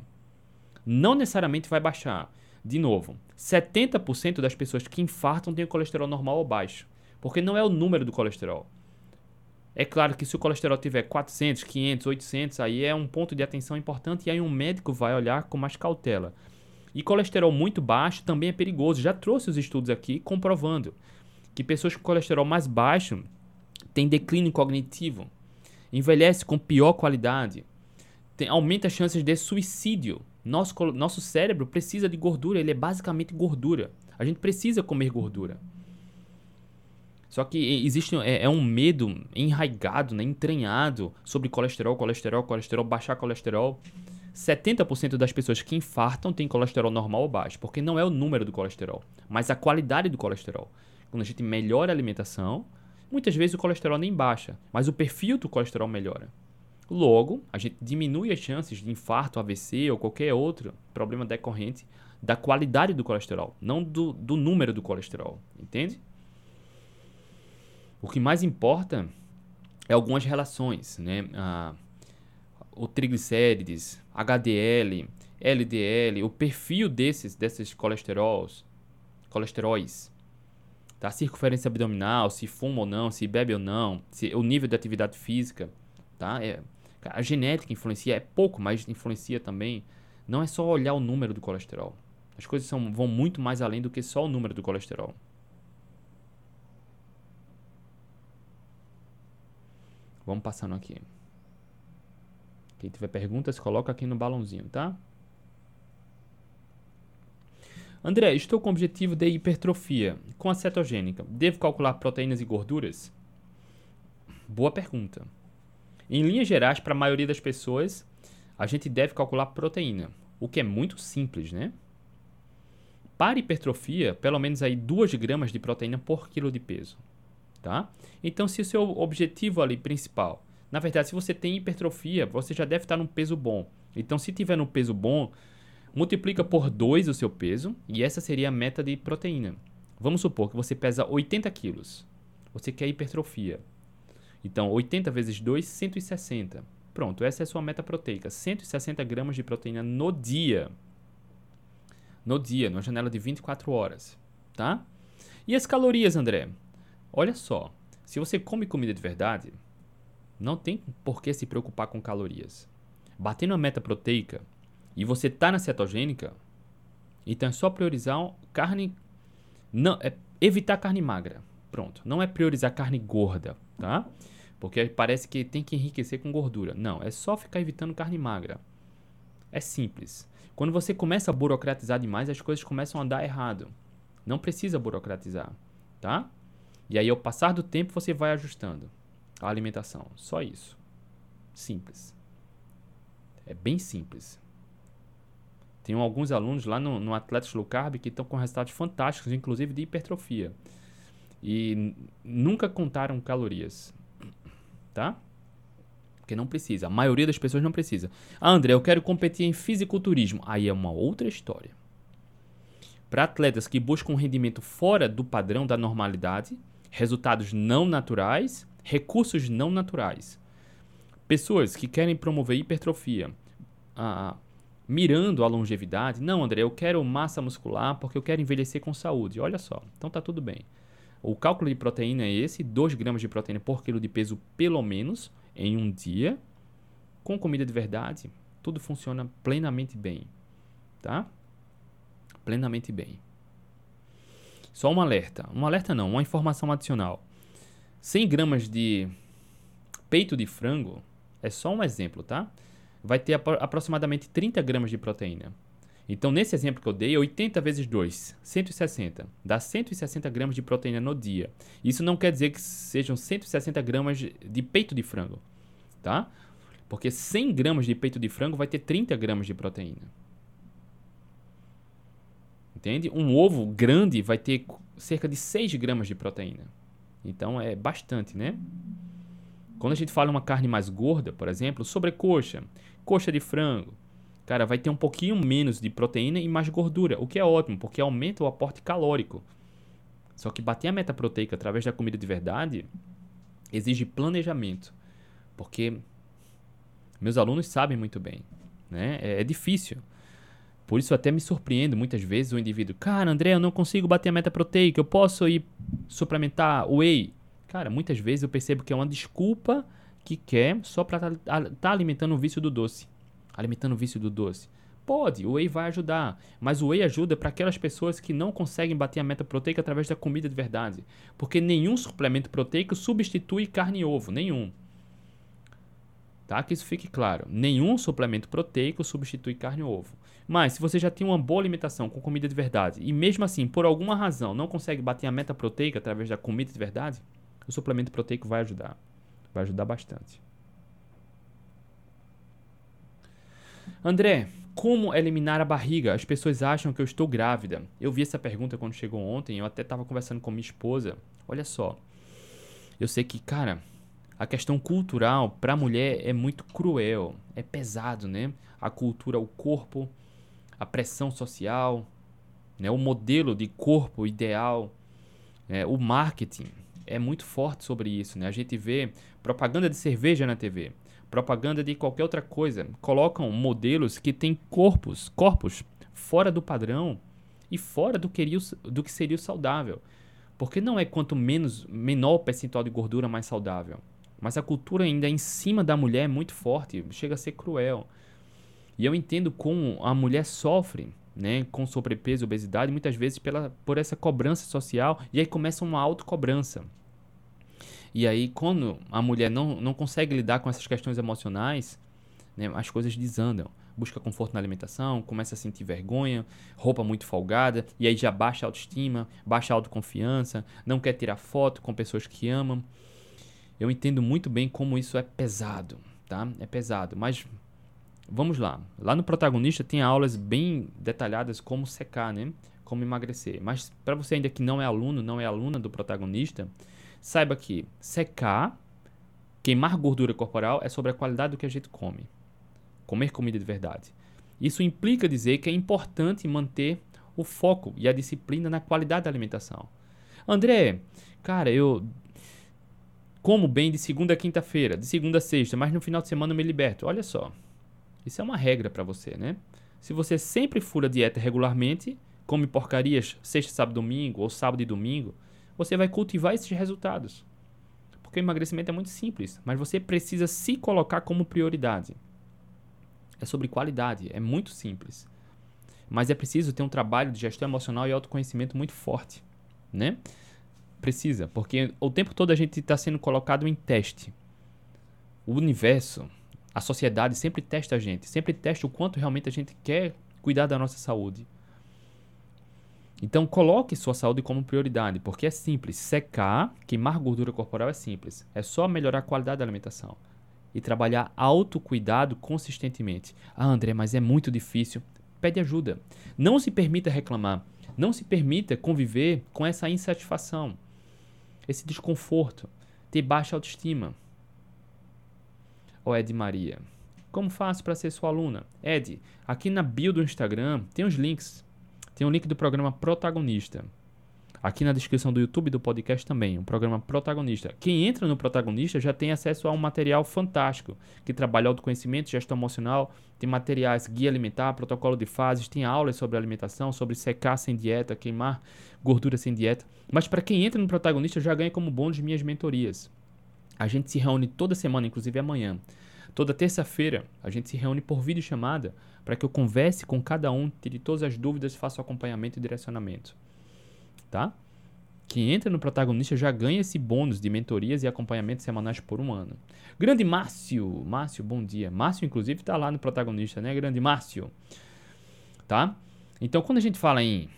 Não necessariamente vai baixar. De novo, 70% das pessoas que infartam têm o colesterol normal ou baixo, porque não é o número do colesterol. É claro que se o colesterol tiver 400, 500, 800, aí é um ponto de atenção importante e aí um médico vai olhar com mais cautela. E colesterol muito baixo também é perigoso. Já trouxe os estudos aqui comprovando que pessoas com colesterol mais baixo têm declínio cognitivo, envelhece com pior qualidade, tem, aumenta as chances de suicídio nosso, nosso cérebro precisa de gordura, ele é basicamente gordura. A gente precisa comer gordura. Só que existe é, é um medo enraigado, né, entranhado sobre colesterol, colesterol, colesterol, baixar colesterol. 70% das pessoas que infartam têm colesterol normal ou baixo, porque não é o número do colesterol, mas a qualidade do colesterol. Quando a gente melhora a alimentação, muitas vezes o colesterol nem baixa, mas o perfil do colesterol melhora. Logo, a gente diminui as chances de infarto, AVC ou qualquer outro problema decorrente da qualidade do colesterol, não do, do número do colesterol, entende? O que mais importa é algumas relações, né? Ah, o triglicérides, HDL, LDL, o perfil desses, desses colesterols, colesteróis, tá? Circunferência abdominal, se fuma ou não, se bebe ou não, se, o nível de atividade física, tá? É, a genética influencia, é pouco, mas influencia também. Não é só olhar o número do colesterol. As coisas são, vão muito mais além do que só o número do colesterol. Vamos passando aqui. Quem tiver perguntas, coloca aqui no balãozinho, tá? André, estou com o objetivo de hipertrofia com a cetogênica. Devo calcular proteínas e gorduras? Boa pergunta. Em linhas gerais, para a maioria das pessoas, a gente deve calcular proteína, o que é muito simples, né? Para hipertrofia, pelo menos aí 2 gramas de proteína por quilo de peso, tá? Então, se o seu objetivo ali principal, na verdade, se você tem hipertrofia, você já deve estar num peso bom. Então, se tiver no peso bom, multiplica por 2 o seu peso e essa seria a meta de proteína. Vamos supor que você pesa 80 quilos. Você quer hipertrofia. Então, 80 vezes 2, 160. Pronto, essa é a sua meta proteica. 160 gramas de proteína no dia. No dia, numa janela de 24 horas. Tá? E as calorias, André? Olha só, se você come comida de verdade, não tem por que se preocupar com calorias. Batendo a meta proteica e você tá na cetogênica, então é só priorizar carne. Não, é evitar carne magra. Pronto. Não é priorizar carne gorda, tá? Porque parece que tem que enriquecer com gordura. Não, é só ficar evitando carne magra. É simples. Quando você começa a burocratizar demais, as coisas começam a dar errado. Não precisa burocratizar, tá? E aí, ao passar do tempo, você vai ajustando a alimentação. Só isso. Simples. É bem simples. Tem alguns alunos lá no, no Atletas Low Carb que estão com resultados fantásticos, inclusive de hipertrofia. E nunca contaram calorias tá? Porque não precisa. A maioria das pessoas não precisa. Ah, André, eu quero competir em fisiculturismo. Aí é uma outra história. Para atletas que buscam um rendimento fora do padrão da normalidade, resultados não naturais, recursos não naturais. Pessoas que querem promover hipertrofia, ah, mirando a longevidade. Não, André, eu quero massa muscular porque eu quero envelhecer com saúde. Olha só, então tá tudo bem. O cálculo de proteína é esse: 2 gramas de proteína por quilo de peso, pelo menos, em um dia. Com comida de verdade, tudo funciona plenamente bem. Tá? Plenamente bem. Só um alerta. Um alerta não, uma informação adicional. 100 gramas de peito de frango é só um exemplo, tá? Vai ter aproximadamente 30 gramas de proteína. Então, nesse exemplo que eu dei, 80 vezes 2, 160. Dá 160 gramas de proteína no dia. Isso não quer dizer que sejam 160 gramas de peito de frango, tá? Porque 100 gramas de peito de frango vai ter 30 gramas de proteína. Entende? Um ovo grande vai ter cerca de 6 gramas de proteína. Então é bastante, né? Quando a gente fala uma carne mais gorda, por exemplo, sobrecoxa, coxa de frango, cara, vai ter um pouquinho menos de proteína e mais gordura, o que é ótimo, porque aumenta o aporte calórico. Só que bater a meta proteica através da comida de verdade exige planejamento, porque meus alunos sabem muito bem, né? É, é difícil. Por isso até me surpreendo muitas vezes o indivíduo, cara, André, eu não consigo bater a meta proteica, eu posso ir suplementar whey. Cara, muitas vezes eu percebo que é uma desculpa que quer só para estar tá, tá alimentando o vício do doce. Alimentando o vício do doce. Pode, o whey vai ajudar, mas o whey ajuda para aquelas pessoas que não conseguem bater a meta proteica através da comida de verdade, porque nenhum suplemento proteico substitui carne e ovo, nenhum. Tá? Que isso fique claro. Nenhum suplemento proteico substitui carne ou ovo. Mas se você já tem uma boa alimentação com comida de verdade e mesmo assim, por alguma razão, não consegue bater a meta proteica através da comida de verdade, o suplemento proteico vai ajudar. Vai ajudar bastante. André, como eliminar a barriga? As pessoas acham que eu estou grávida. Eu vi essa pergunta quando chegou ontem, eu até estava conversando com minha esposa. Olha só. Eu sei que, cara, a questão cultural para a mulher é muito cruel, é pesado, né? A cultura, o corpo, a pressão social, né? o modelo de corpo ideal, né? o marketing é muito forte sobre isso, né? A gente vê propaganda de cerveja na TV, propaganda de qualquer outra coisa, colocam modelos que têm corpos, corpos fora do padrão e fora do que, do que seria o saudável. Porque não é quanto menos menor o percentual de gordura mais saudável. Mas a cultura ainda em cima da mulher é muito forte, chega a ser cruel. E eu entendo como a mulher sofre né, com sobrepeso obesidade, muitas vezes pela, por essa cobrança social, e aí começa uma autocobrança. E aí, quando a mulher não, não consegue lidar com essas questões emocionais, né, as coisas desandam. Busca conforto na alimentação, começa a sentir vergonha, roupa muito folgada, e aí já baixa a autoestima, baixa a autoconfiança, não quer tirar foto com pessoas que amam eu entendo muito bem como isso é pesado, tá? É pesado, mas vamos lá. Lá no protagonista tem aulas bem detalhadas como secar, né? Como emagrecer. Mas para você ainda que não é aluno, não é aluna do protagonista, saiba que secar, queimar gordura corporal é sobre a qualidade do que a gente come. Comer comida de verdade. Isso implica dizer que é importante manter o foco e a disciplina na qualidade da alimentação. André, cara, eu como bem de segunda a quinta-feira, de segunda a sexta, mas no final de semana eu me liberto. Olha só. Isso é uma regra para você, né? Se você sempre fura dieta regularmente, come porcarias sexta, sábado, domingo ou sábado e domingo, você vai cultivar esses resultados. Porque o emagrecimento é muito simples, mas você precisa se colocar como prioridade. É sobre qualidade, é muito simples. Mas é preciso ter um trabalho de gestão emocional e autoconhecimento muito forte, né? Precisa, porque o tempo todo a gente está sendo colocado em teste. O universo, a sociedade sempre testa a gente, sempre testa o quanto realmente a gente quer cuidar da nossa saúde. Então coloque sua saúde como prioridade, porque é simples. Secar, queimar gordura corporal é simples. É só melhorar a qualidade da alimentação e trabalhar autocuidado consistentemente. Ah, André, mas é muito difícil. Pede ajuda. Não se permita reclamar. Não se permita conviver com essa insatisfação esse desconforto, ter baixa autoestima. Ó Ed Maria, como faço para ser sua aluna? Ed, aqui na bio do Instagram tem os links. Tem o um link do programa Protagonista. Aqui na descrição do YouTube do podcast também, um programa protagonista. Quem entra no protagonista já tem acesso a um material fantástico, que trabalha autoconhecimento, gestão emocional, tem materiais, guia alimentar, protocolo de fases, tem aulas sobre alimentação, sobre secar sem dieta, queimar gordura sem dieta. Mas para quem entra no protagonista já ganha como bônus minhas mentorias. A gente se reúne toda semana, inclusive amanhã. Toda terça-feira a gente se reúne por vídeo chamada para que eu converse com cada um, tire todas as dúvidas, faça o acompanhamento e direcionamento tá? que entra no protagonista já ganha esse bônus de mentorias e acompanhamentos semanais por um ano. Grande Márcio, Márcio, bom dia. Márcio, inclusive, está lá no protagonista, né? Grande Márcio. Tá? Então, quando a gente fala em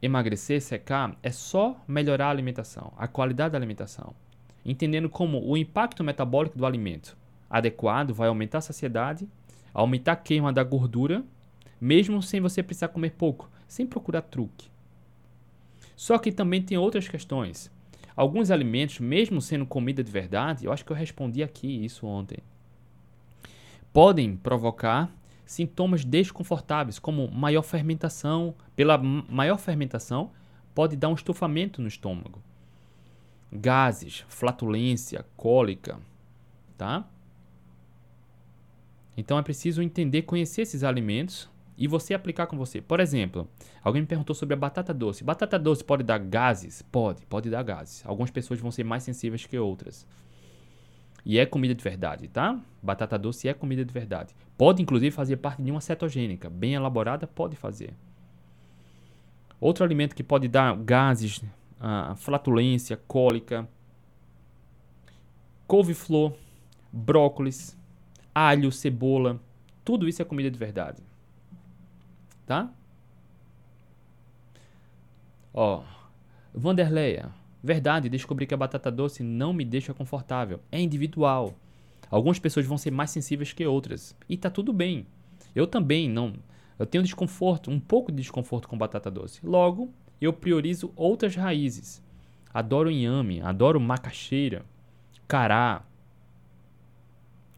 emagrecer, secar, é só melhorar a alimentação, a qualidade da alimentação. Entendendo como o impacto metabólico do alimento adequado vai aumentar a saciedade, aumentar a queima da gordura, mesmo sem você precisar comer pouco, sem procurar truque. Só que também tem outras questões. Alguns alimentos, mesmo sendo comida de verdade, eu acho que eu respondi aqui isso ontem, podem provocar sintomas desconfortáveis, como maior fermentação. Pela maior fermentação, pode dar um estufamento no estômago. Gases, flatulência, cólica, tá? Então é preciso entender, conhecer esses alimentos e você aplicar com você. Por exemplo, alguém me perguntou sobre a batata doce. Batata doce pode dar gases? Pode, pode dar gases. Algumas pessoas vão ser mais sensíveis que outras. E é comida de verdade, tá? Batata doce é comida de verdade. Pode inclusive fazer parte de uma cetogênica, bem elaborada, pode fazer. Outro alimento que pode dar gases, ah, flatulência, cólica, couve-flor, brócolis, alho, cebola, tudo isso é comida de verdade tá? Ó, Vanderleia, verdade, descobri que a batata doce não me deixa confortável. É individual. Algumas pessoas vão ser mais sensíveis que outras. E tá tudo bem. Eu também não. Eu tenho desconforto, um pouco de desconforto com batata doce. Logo, eu priorizo outras raízes. Adoro inhame, adoro macaxeira, cará.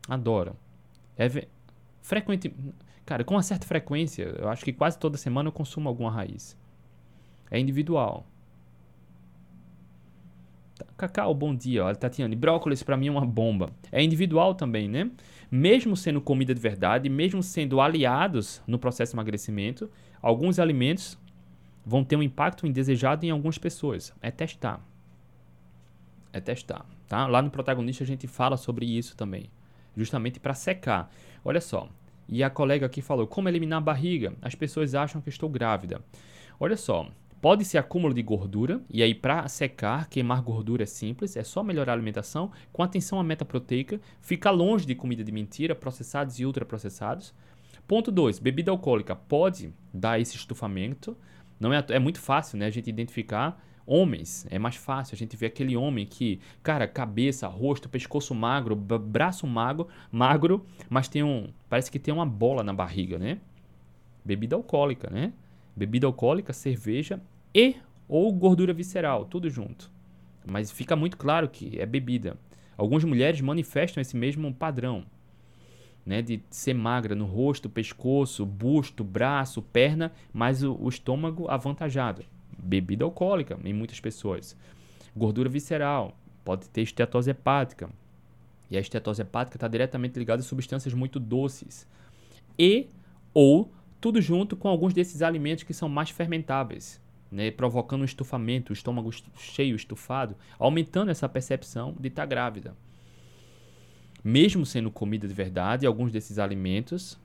Adoro. É frequente Cara, com uma certa frequência, eu acho que quase toda semana eu consumo alguma raiz. É individual. Tá, Cacau, bom dia. Olha, Tatiane, brócolis para mim é uma bomba. É individual também, né? Mesmo sendo comida de verdade, mesmo sendo aliados no processo de emagrecimento, alguns alimentos vão ter um impacto indesejado em algumas pessoas. É testar. É testar, tá? Lá no protagonista a gente fala sobre isso também, justamente para secar. Olha só, e a colega aqui falou: como eliminar a barriga? As pessoas acham que estou grávida. Olha só, pode ser acúmulo de gordura, e aí para secar, queimar gordura é simples, é só melhorar a alimentação com atenção à meta proteica, ficar longe de comida de mentira, processados e ultraprocessados. Ponto 2, bebida alcoólica pode dar esse estufamento. Não é, é muito fácil, né, a gente identificar Homens, é mais fácil a gente ver aquele homem que, cara, cabeça, rosto, pescoço magro, braço magro, magro, mas tem um, parece que tem uma bola na barriga, né? Bebida alcoólica, né? Bebida alcoólica, cerveja e ou gordura visceral, tudo junto. Mas fica muito claro que é bebida. Algumas mulheres manifestam esse mesmo padrão, né, de ser magra no rosto, pescoço, busto, braço, perna, mas o, o estômago avantajado bebida alcoólica em muitas pessoas. Gordura visceral, pode ter estetose hepática. E a estetose hepática está diretamente ligada a substâncias muito doces. E ou tudo junto com alguns desses alimentos que são mais fermentáveis, né, provocando um estufamento, o estômago cheio, estufado, aumentando essa percepção de estar tá grávida. Mesmo sendo comida de verdade, alguns desses alimentos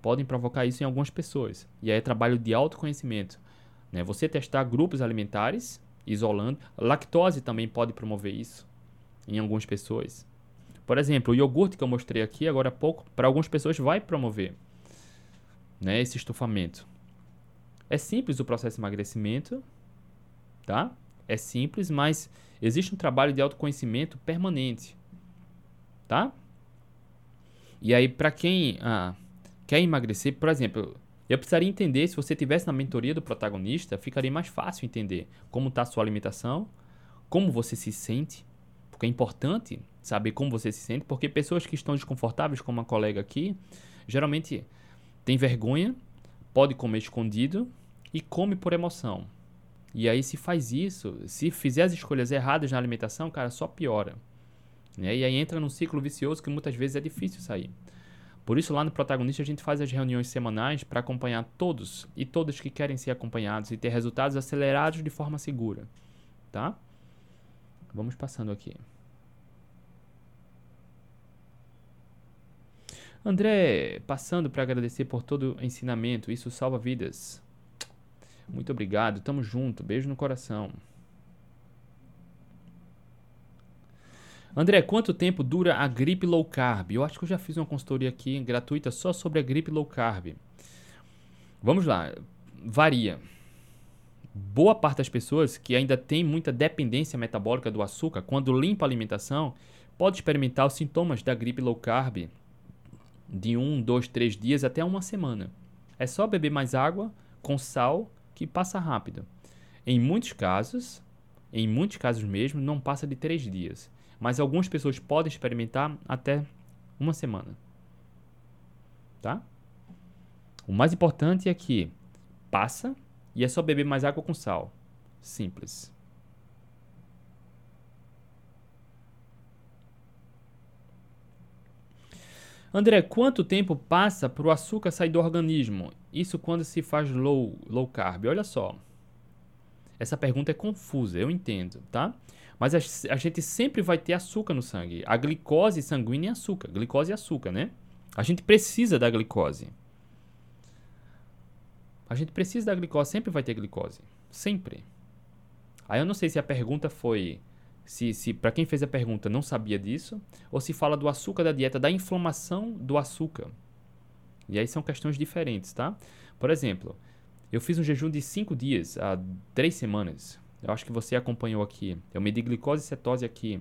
podem provocar isso em algumas pessoas. E aí é trabalho de autoconhecimento. Né? Você testar grupos alimentares, isolando. Lactose também pode promover isso em algumas pessoas. Por exemplo, o iogurte que eu mostrei aqui agora há pouco, para algumas pessoas vai promover né, esse estufamento. É simples o processo de emagrecimento, tá? É simples, mas existe um trabalho de autoconhecimento permanente, tá? E aí, para quem ah, quer emagrecer, por exemplo, eu precisaria entender, se você tivesse na mentoria do protagonista, ficaria mais fácil entender como está a sua alimentação, como você se sente, porque é importante saber como você se sente, porque pessoas que estão desconfortáveis, como uma colega aqui, geralmente tem vergonha, pode comer escondido e come por emoção. E aí se faz isso, se fizer as escolhas erradas na alimentação, cara, só piora. Né? E aí entra num ciclo vicioso que muitas vezes é difícil sair. Por isso, lá no Protagonista, a gente faz as reuniões semanais para acompanhar todos e todas que querem ser acompanhados e ter resultados acelerados de forma segura. Tá? Vamos passando aqui. André, passando para agradecer por todo o ensinamento, isso salva vidas. Muito obrigado, tamo junto, beijo no coração. André, quanto tempo dura a gripe low carb? Eu acho que eu já fiz uma consultoria aqui gratuita só sobre a gripe low carb. Vamos lá, varia. Boa parte das pessoas que ainda tem muita dependência metabólica do açúcar, quando limpa a alimentação, pode experimentar os sintomas da gripe low carb de um, dois, três dias até uma semana. É só beber mais água com sal que passa rápido. Em muitos casos, em muitos casos mesmo, não passa de três dias mas algumas pessoas podem experimentar até uma semana. Tá? O mais importante é que passa e é só beber mais água com sal. Simples. André, quanto tempo passa para o açúcar sair do organismo? Isso quando se faz low, low carb. Olha só. Essa pergunta é confusa, eu entendo, tá? Mas a, a, gente sempre vai ter açúcar no sangue. A glicose sanguínea é açúcar. Glicose é açúcar, né? A gente precisa da glicose. A gente precisa da glicose, sempre vai ter glicose. Sempre. Aí eu não sei se a pergunta foi. Se, se para quem fez a pergunta não sabia disso, ou se fala do açúcar da dieta, da inflamação do açúcar. E aí são questões diferentes, tá? Por exemplo, eu fiz um jejum de 5 dias, há 3 semanas. Eu acho que você acompanhou aqui. Eu medi glicose e cetose aqui.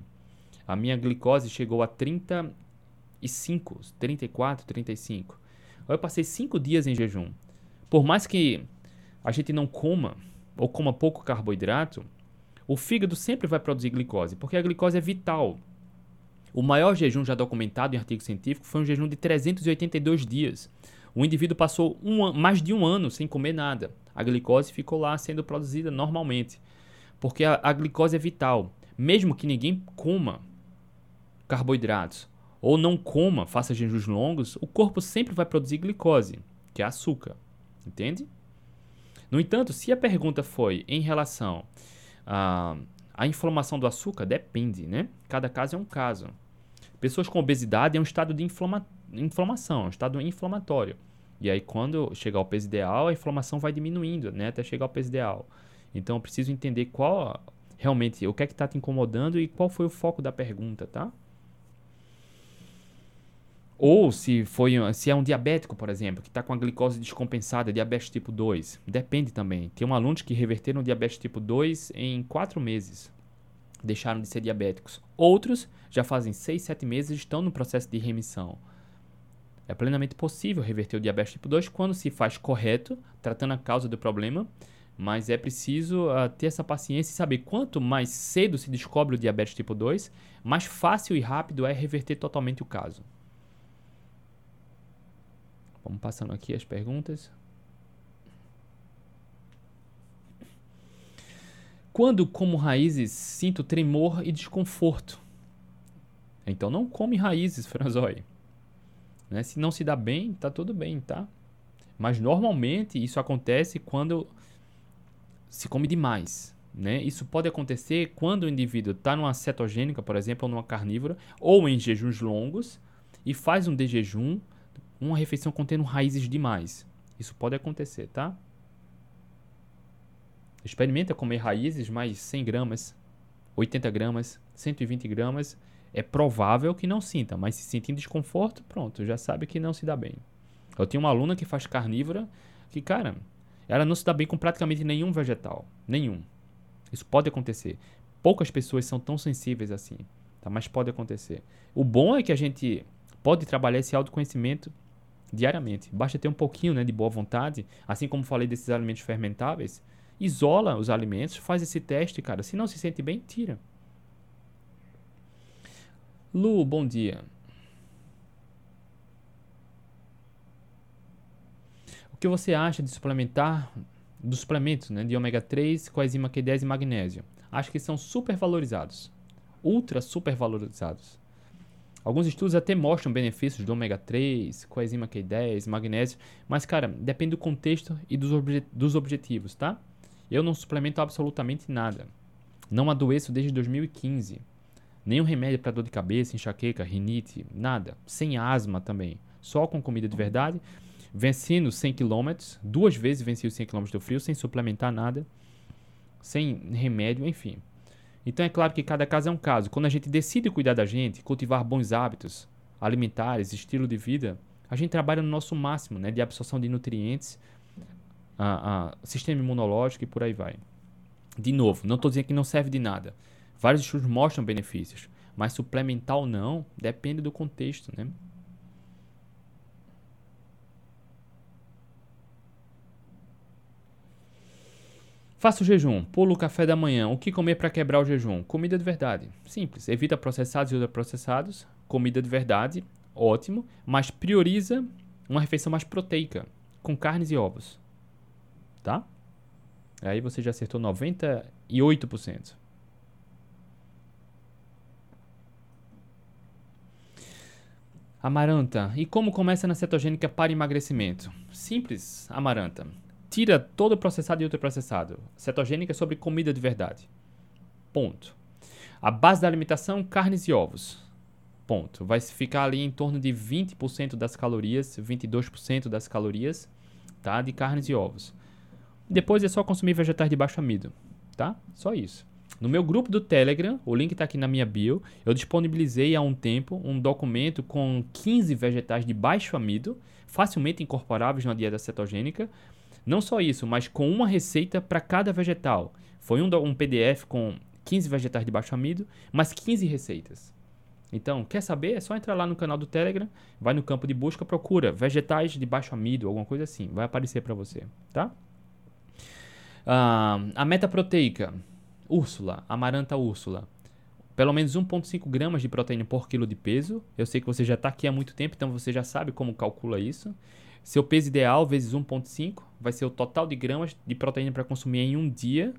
A minha glicose chegou a 35, 34, 35. Eu passei 5 dias em jejum. Por mais que a gente não coma ou coma pouco carboidrato, o fígado sempre vai produzir glicose, porque a glicose é vital. O maior jejum já documentado em artigo científico foi um jejum de 382 dias. O indivíduo passou um, mais de um ano sem comer nada. A glicose ficou lá sendo produzida normalmente porque a, a glicose é vital. Mesmo que ninguém coma carboidratos ou não coma, faça jejuns longos, o corpo sempre vai produzir glicose, que é açúcar. Entende? No entanto, se a pergunta foi em relação à, inflamação do açúcar, depende, né? Cada caso é um caso. Pessoas com obesidade é um estado de inflama, inflamação, é um estado inflamatório. E aí, quando chegar ao peso ideal, a inflamação vai diminuindo, né? Até chegar ao peso ideal. Então eu preciso entender qual realmente o que é que está te incomodando e qual foi o foco da pergunta, tá? Ou se foi se é um diabético, por exemplo, que está com a glicose descompensada, diabetes tipo 2. Depende também. Tem um alunos que reverteram diabetes tipo 2 em 4 meses. Deixaram de ser diabéticos. Outros já fazem 6, 7 meses e estão no processo de remissão. É plenamente possível reverter o diabetes tipo 2 quando se faz correto, tratando a causa do problema mas é preciso uh, ter essa paciência e saber quanto mais cedo se descobre o diabetes tipo 2, mais fácil e rápido é reverter totalmente o caso. Vamos passando aqui as perguntas. Quando como raízes sinto tremor e desconforto? Então não come raízes, Franzói. Né? Se não se dá bem, tá tudo bem, tá? Mas normalmente isso acontece quando se come demais. Né? Isso pode acontecer quando o indivíduo está numa cetogênica, por exemplo, ou numa carnívora, ou em jejuns longos, e faz um jejum, uma refeição contendo raízes demais. Isso pode acontecer, tá? Experimenta comer raízes mais 100 gramas, 80 gramas, 120 gramas. É provável que não sinta, mas se sentir desconforto, pronto, já sabe que não se dá bem. Eu tenho uma aluna que faz carnívora que, cara, ela não se dá bem com praticamente nenhum vegetal. Nenhum. Isso pode acontecer. Poucas pessoas são tão sensíveis assim, tá? mas pode acontecer. O bom é que a gente pode trabalhar esse autoconhecimento diariamente. Basta ter um pouquinho né, de boa vontade, assim como falei desses alimentos fermentáveis. Isola os alimentos, faz esse teste, cara. Se não se sente bem, tira. Lu, bom dia. O que você acha de suplementar dos suplementos né, de ômega 3, coenzima Q10 e magnésio? Acho que são super valorizados, ultra super valorizados. Alguns estudos até mostram benefícios do ômega 3, coenzima Q10, magnésio, mas cara, depende do contexto e dos, obje dos objetivos, tá? Eu não suplemento absolutamente nada. Não adoeço desde 2015. Nenhum remédio para dor de cabeça, enxaqueca, rinite, nada. Sem asma também. Só com comida de verdade venci nos 100 km, duas vezes venci os 100 km do frio, sem suplementar nada, sem remédio, enfim. Então é claro que cada caso é um caso. Quando a gente decide cuidar da gente, cultivar bons hábitos alimentares, estilo de vida, a gente trabalha no nosso máximo, né, de absorção de nutrientes, a, a, sistema imunológico e por aí vai. De novo, não estou dizendo que não serve de nada. Vários estudos mostram benefícios, mas suplementar ou não depende do contexto, né? Faça o jejum, pula o café da manhã. O que comer para quebrar o jejum? Comida de verdade. Simples. Evita processados e ultraprocessados. Comida de verdade, ótimo. Mas prioriza uma refeição mais proteica, com carnes e ovos. Tá? Aí você já acertou 98%. Amaranta. E como começa na cetogênica para emagrecimento? Simples, Amaranta. Tira todo processado e ultraprocessado. Cetogênica é sobre comida de verdade. Ponto. A base da alimentação, carnes e ovos. Ponto. Vai ficar ali em torno de 20% das calorias, 22% das calorias, tá? De carnes e ovos. Depois é só consumir vegetais de baixo amido, tá? Só isso. No meu grupo do Telegram, o link está aqui na minha bio, eu disponibilizei há um tempo um documento com 15 vegetais de baixo amido, facilmente incorporáveis na dieta cetogênica. Não só isso, mas com uma receita para cada vegetal. Foi um, um PDF com 15 vegetais de baixo amido, mais 15 receitas. Então, quer saber? É só entrar lá no canal do Telegram, vai no campo de busca, procura vegetais de baixo amido, alguma coisa assim, vai aparecer para você, tá? Ah, a meta proteica Úrsula, amaranta Úrsula. Pelo menos 1,5 gramas de proteína por quilo de peso. Eu sei que você já está aqui há muito tempo, então você já sabe como calcula isso. Seu peso ideal vezes 1,5 vai ser o total de gramas de proteína para consumir em um dia.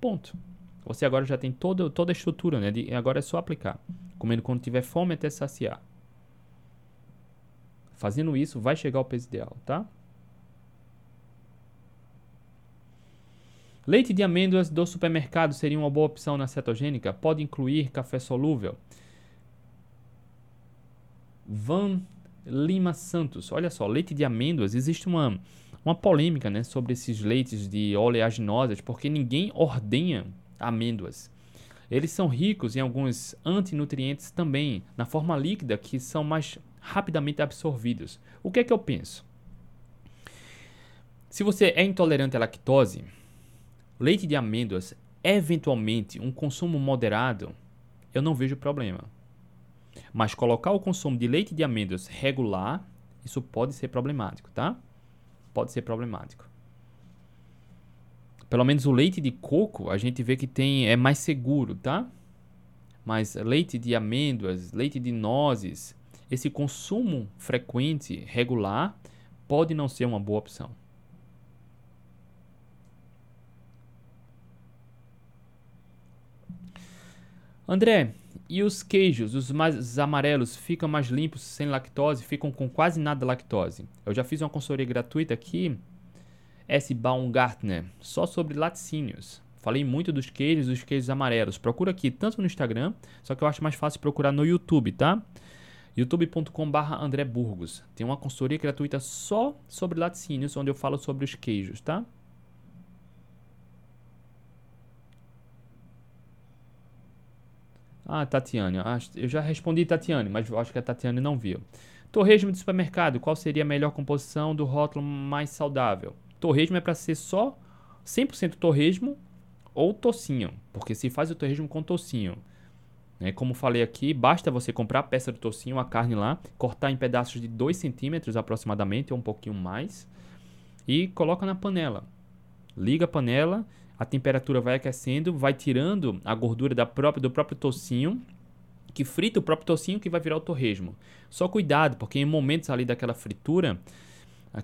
Ponto. Você agora já tem toda, toda a estrutura, né? De, agora é só aplicar. Comendo quando tiver fome até saciar. Fazendo isso, vai chegar ao peso ideal, tá? Leite de amêndoas do supermercado seria uma boa opção na cetogênica? Pode incluir café solúvel? Van Lima Santos. Olha só, leite de amêndoas, existe uma, uma polêmica né, sobre esses leites de oleaginosas, porque ninguém ordenha amêndoas. Eles são ricos em alguns antinutrientes também, na forma líquida, que são mais rapidamente absorvidos. O que é que eu penso? Se você é intolerante à lactose, Leite de amêndoas, eventualmente um consumo moderado, eu não vejo problema. Mas colocar o consumo de leite de amêndoas regular, isso pode ser problemático, tá? Pode ser problemático. Pelo menos o leite de coco, a gente vê que tem é mais seguro, tá? Mas leite de amêndoas, leite de nozes, esse consumo frequente, regular, pode não ser uma boa opção. André, e os queijos, os mais amarelos, ficam mais limpos sem lactose? Ficam com quase nada lactose? Eu já fiz uma consultoria gratuita aqui, S. Baumgartner, só sobre laticínios. Falei muito dos queijos, dos queijos amarelos. Procura aqui, tanto no Instagram, só que eu acho mais fácil procurar no YouTube, tá? youtube.com.br André Burgos. Tem uma consultoria gratuita só sobre laticínios, onde eu falo sobre os queijos, tá? Ah, Tatiane. Eu já respondi Tatiane, mas acho que a Tatiane não viu. Torresmo de supermercado. Qual seria a melhor composição do rótulo mais saudável? Torresmo é para ser só 100% torresmo ou tocinho. Porque se faz o torresmo com tocinho. Né? Como falei aqui, basta você comprar a peça do tocinho, a carne lá, cortar em pedaços de 2 centímetros aproximadamente, ou um pouquinho mais, e coloca na panela. Liga a panela a temperatura vai aquecendo, vai tirando a gordura da própria, do próprio tocinho, que frita o próprio tocinho que vai virar o torresmo. Só cuidado, porque em momentos ali daquela fritura,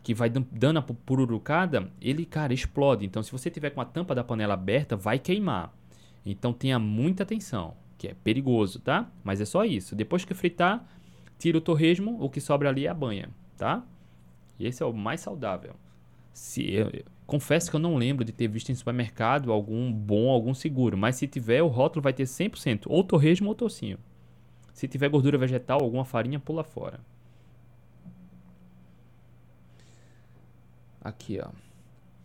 que vai dando a pururucada, ele, cara, explode. Então, se você tiver com a tampa da panela aberta, vai queimar. Então, tenha muita atenção, que é perigoso, tá? Mas é só isso. Depois que fritar, tira o torresmo, o que sobra ali é a banha, tá? E esse é o mais saudável. Se eu, confesso que eu não lembro de ter visto em supermercado algum bom, algum seguro, mas se tiver, o rótulo vai ter 100% ou torresmo ou tocinho. Se tiver gordura vegetal, alguma farinha, pula fora. Aqui, ó.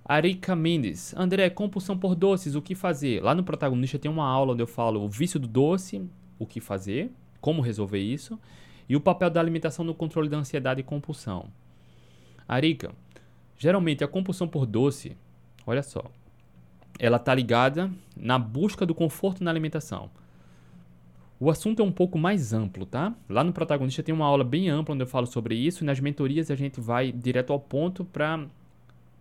Arika Mendes. André, compulsão por doces, o que fazer? Lá no protagonista tem uma aula onde eu falo o vício do doce, o que fazer, como resolver isso, e o papel da alimentação no controle da ansiedade e compulsão. Arika, geralmente a compulsão por doce, olha só, ela está ligada na busca do conforto na alimentação. O assunto é um pouco mais amplo, tá? Lá no protagonista tem uma aula bem ampla onde eu falo sobre isso, e nas mentorias a gente vai direto ao ponto para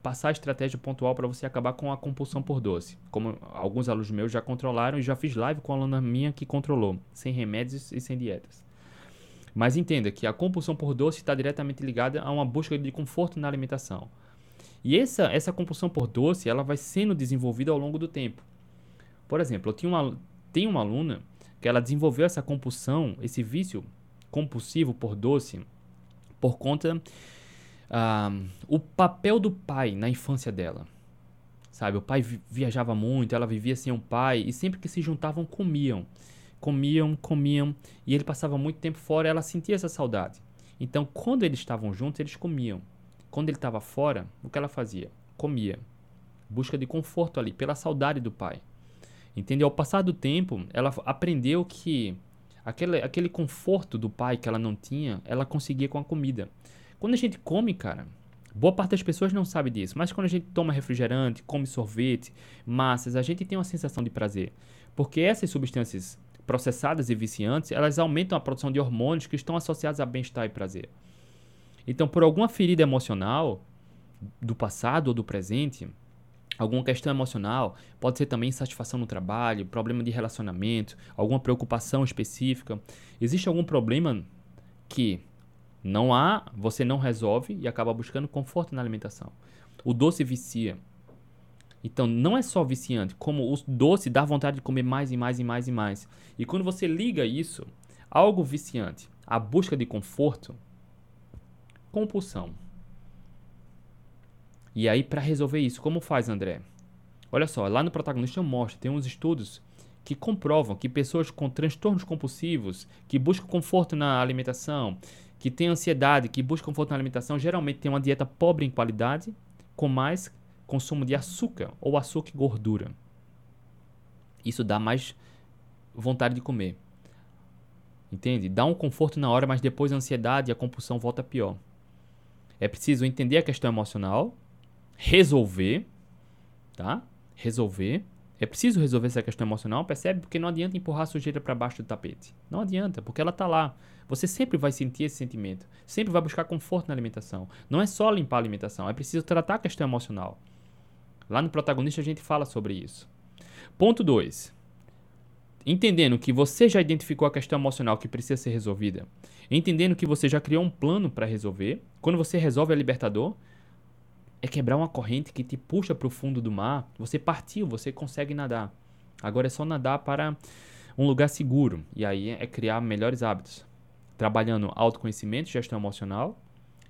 passar a estratégia pontual para você acabar com a compulsão por doce. Como alguns alunos meus já controlaram e já fiz live com a aluna minha que controlou, sem remédios e sem dietas. Mas entenda que a compulsão por doce está diretamente ligada a uma busca de conforto na alimentação. E essa, essa compulsão por doce ela vai sendo desenvolvida ao longo do tempo. Por exemplo, eu tinha uma, tenho uma aluna que ela desenvolveu essa compulsão, esse vício compulsivo por doce, por conta uh, o papel do pai na infância dela. Sabe, o pai viajava muito, ela vivia sem um pai e sempre que se juntavam comiam. Comiam, comiam e ele passava muito tempo fora, ela sentia essa saudade. Então, quando eles estavam juntos, eles comiam. Quando ele estava fora, o que ela fazia? Comia. Busca de conforto ali, pela saudade do pai. Entendeu? Ao passar do tempo, ela aprendeu que aquele, aquele conforto do pai que ela não tinha, ela conseguia com a comida. Quando a gente come, cara, boa parte das pessoas não sabe disso, mas quando a gente toma refrigerante, come sorvete, massas, a gente tem uma sensação de prazer. Porque essas substâncias processadas e viciantes, elas aumentam a produção de hormônios que estão associados a bem-estar e prazer. Então, por alguma ferida emocional do passado ou do presente, alguma questão emocional, pode ser também insatisfação no trabalho, problema de relacionamento, alguma preocupação específica. Existe algum problema que não há, você não resolve e acaba buscando conforto na alimentação. O doce vicia. Então, não é só viciante, como o doce dá vontade de comer mais e mais e mais e mais. E quando você liga isso, algo viciante, a busca de conforto, compulsão. E aí, para resolver isso, como faz, André? Olha só, lá no protagonista mostra, tem uns estudos que comprovam que pessoas com transtornos compulsivos, que buscam conforto na alimentação, que têm ansiedade, que buscam conforto na alimentação, geralmente têm uma dieta pobre em qualidade, com mais consumo de açúcar ou açúcar e gordura. Isso dá mais vontade de comer. Entende? Dá um conforto na hora, mas depois a ansiedade e a compulsão volta pior. É preciso entender a questão emocional, resolver, tá? Resolver é preciso resolver essa questão emocional, percebe? Porque não adianta empurrar a sujeira para baixo do tapete. Não adianta, porque ela está lá. Você sempre vai sentir esse sentimento. Sempre vai buscar conforto na alimentação. Não é só limpar a alimentação, é preciso tratar a questão emocional. Lá no protagonista a gente fala sobre isso. Ponto 2. Entendendo que você já identificou a questão emocional que precisa ser resolvida, entendendo que você já criou um plano para resolver, quando você resolve a libertador, é quebrar uma corrente que te puxa para o fundo do mar. Você partiu, você consegue nadar. Agora é só nadar para um lugar seguro. E aí é criar melhores hábitos. Trabalhando autoconhecimento, gestão emocional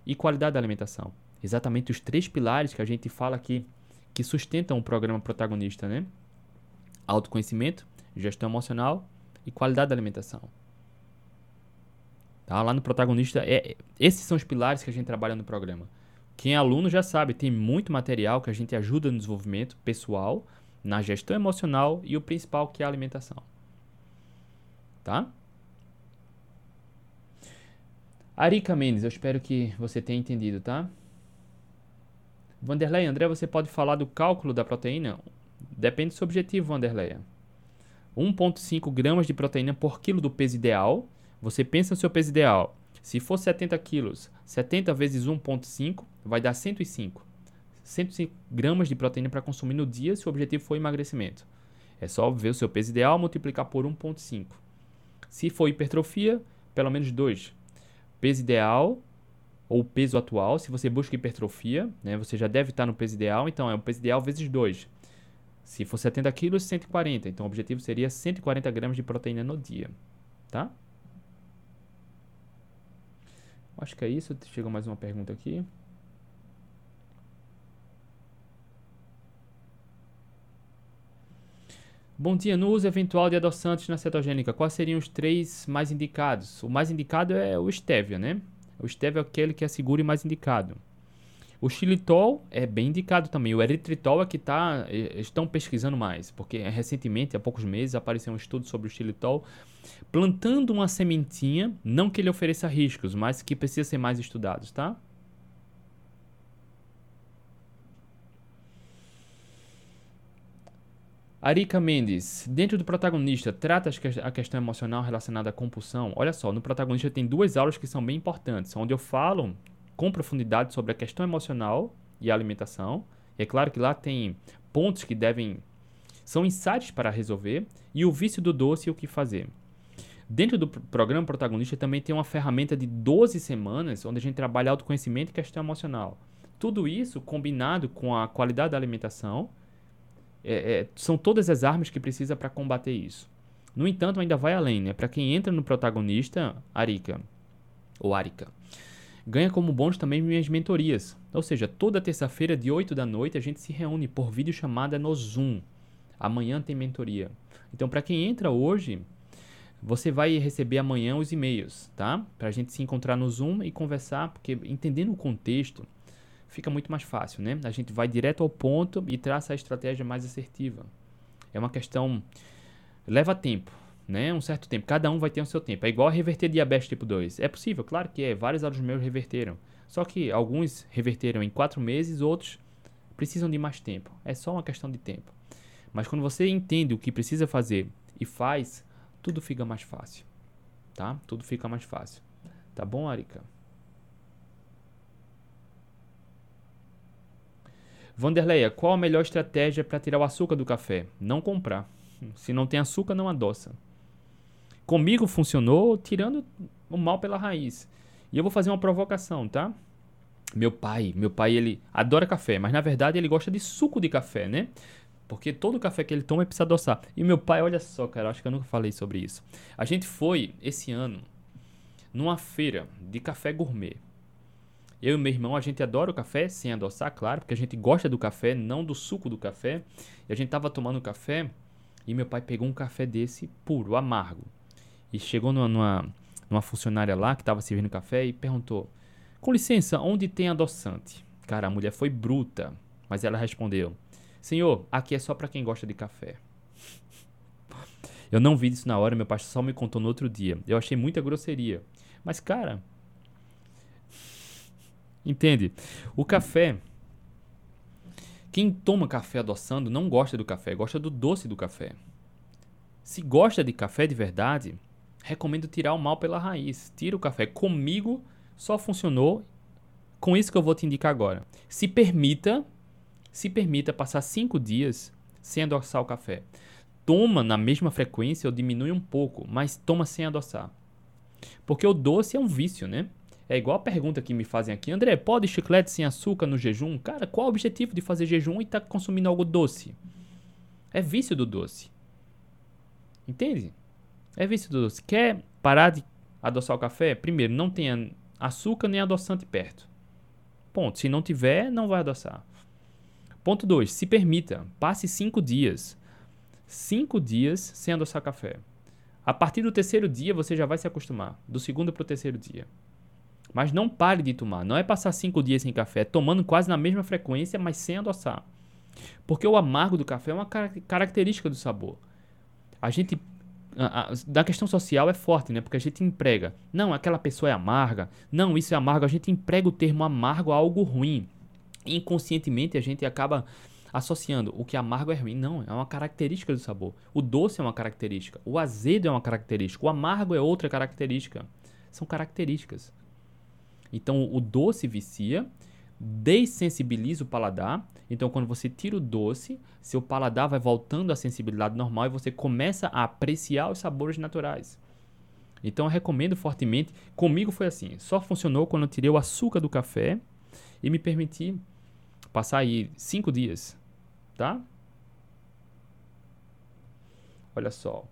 e qualidade da alimentação. Exatamente os três pilares que a gente fala aqui que sustentam o programa protagonista, né? Autoconhecimento, gestão emocional e qualidade da alimentação. Tá? Lá no protagonista, é, esses são os pilares que a gente trabalha no programa. Quem é aluno já sabe, tem muito material que a gente ajuda no desenvolvimento pessoal, na gestão emocional e o principal que é a alimentação. Tá? Arika Mendes, eu espero que você tenha entendido, tá? Vanderlei, André, você pode falar do cálculo da proteína? Depende do seu objetivo, Vanderlei. 1,5 gramas de proteína por quilo do peso ideal. Você pensa no seu peso ideal. Se for 70 quilos, 70 vezes 1,5 vai dar 105. 105 gramas de proteína para consumir no dia se o objetivo for emagrecimento. É só ver o seu peso ideal multiplicar por 1,5. Se for hipertrofia, pelo menos 2. Peso ideal ou peso atual, se você busca hipertrofia, né, você já deve estar no peso ideal, então é o peso ideal vezes 2. Se for 70 quilos, 140. Então o objetivo seria 140 gramas de proteína no dia. Tá? Acho que é isso. Chegou mais uma pergunta aqui. Bom dia. No uso eventual de adoçantes na cetogênica, quais seriam os três mais indicados? O mais indicado é o stevia, né? O stevia é aquele que é seguro e mais indicado. O xilitol é bem indicado também. O eritritol é que tá, estão pesquisando mais, porque recentemente, há poucos meses, apareceu um estudo sobre o xilitol plantando uma sementinha, não que ele ofereça riscos, mas que precisa ser mais estudado, tá? Arika Mendes, dentro do protagonista, trata a questão emocional relacionada à compulsão. Olha só, no protagonista tem duas aulas que são bem importantes, onde eu falo com profundidade sobre a questão emocional e a alimentação. E é claro que lá tem pontos que devem. são insights para resolver, e o vício do doce e o que fazer. Dentro do programa protagonista também tem uma ferramenta de 12 semanas, onde a gente trabalha autoconhecimento e questão emocional. Tudo isso combinado com a qualidade da alimentação é, é, são todas as armas que precisa para combater isso. No entanto, ainda vai além, né? Para quem entra no protagonista, Arika, ou Arika, ganha como bônus também minhas mentorias. Ou seja, toda terça-feira, de 8 da noite, a gente se reúne por videochamada no Zoom. Amanhã tem mentoria. Então, para quem entra hoje, você vai receber amanhã os e-mails, tá? Para a gente se encontrar no Zoom e conversar, porque entendendo o contexto, fica muito mais fácil, né? A gente vai direto ao ponto e traça a estratégia mais assertiva. É uma questão leva tempo, né? Um certo tempo. Cada um vai ter o seu tempo. É igual reverter diabetes tipo 2. É possível, claro que é. Vários alunos meus reverteram. Só que alguns reverteram em quatro meses, outros precisam de mais tempo. É só uma questão de tempo. Mas quando você entende o que precisa fazer e faz, tudo fica mais fácil. Tá? Tudo fica mais fácil. Tá bom, Arika? Vanderleia, qual a melhor estratégia para tirar o açúcar do café? Não comprar. Se não tem açúcar, não adoça. Comigo funcionou tirando o mal pela raiz. E eu vou fazer uma provocação, tá? Meu pai, meu pai, ele adora café, mas na verdade ele gosta de suco de café, né? Porque todo café que ele toma precisa adoçar. E meu pai, olha só, cara, acho que eu nunca falei sobre isso. A gente foi esse ano numa feira de café gourmet. Eu e meu irmão, a gente adora o café, sem adoçar, claro, porque a gente gosta do café, não do suco do café. E a gente tava tomando café e meu pai pegou um café desse puro, amargo. E chegou numa, numa, numa funcionária lá que estava servindo café e perguntou: Com licença, onde tem adoçante? Cara, a mulher foi bruta, mas ela respondeu: Senhor, aqui é só para quem gosta de café. Eu não vi isso na hora, meu pai só me contou no outro dia. Eu achei muita grosseria. Mas, cara, Entende? O café. Quem toma café adoçando não gosta do café, gosta do doce do café. Se gosta de café de verdade, recomendo tirar o mal pela raiz. Tira o café. Comigo só funcionou com isso que eu vou te indicar agora. Se permita, se permita passar cinco dias sem adoçar o café. Toma na mesma frequência ou diminui um pouco, mas toma sem adoçar. Porque o doce é um vício, né? É igual a pergunta que me fazem aqui, André, pode chiclete sem açúcar no jejum? Cara, qual o objetivo de fazer jejum e estar tá consumindo algo doce? É vício do doce. Entende? É vício do doce. Quer parar de adoçar o café? Primeiro, não tenha açúcar nem adoçante perto. Ponto. Se não tiver, não vai adoçar. Ponto 2. Se permita. Passe 5 dias. 5 dias sem adoçar café. A partir do terceiro dia, você já vai se acostumar. Do segundo para o terceiro dia. Mas não pare de tomar. Não é passar cinco dias sem café, é tomando quase na mesma frequência, mas sem adoçar. Porque o amargo do café é uma característica do sabor. A gente. A, a, da questão social é forte, né? Porque a gente emprega. Não, aquela pessoa é amarga. Não, isso é amargo. A gente emprega o termo amargo a algo ruim. Inconscientemente a gente acaba associando o que amargo é ruim. Não, é uma característica do sabor. O doce é uma característica. O azedo é uma característica. O amargo é outra característica. São características. Então o doce vicia, dessensibiliza o paladar. Então quando você tira o doce, seu paladar vai voltando à sensibilidade normal e você começa a apreciar os sabores naturais. Então eu recomendo fortemente. Comigo foi assim, só funcionou quando eu tirei o açúcar do café e me permiti passar aí cinco dias, tá? Olha só.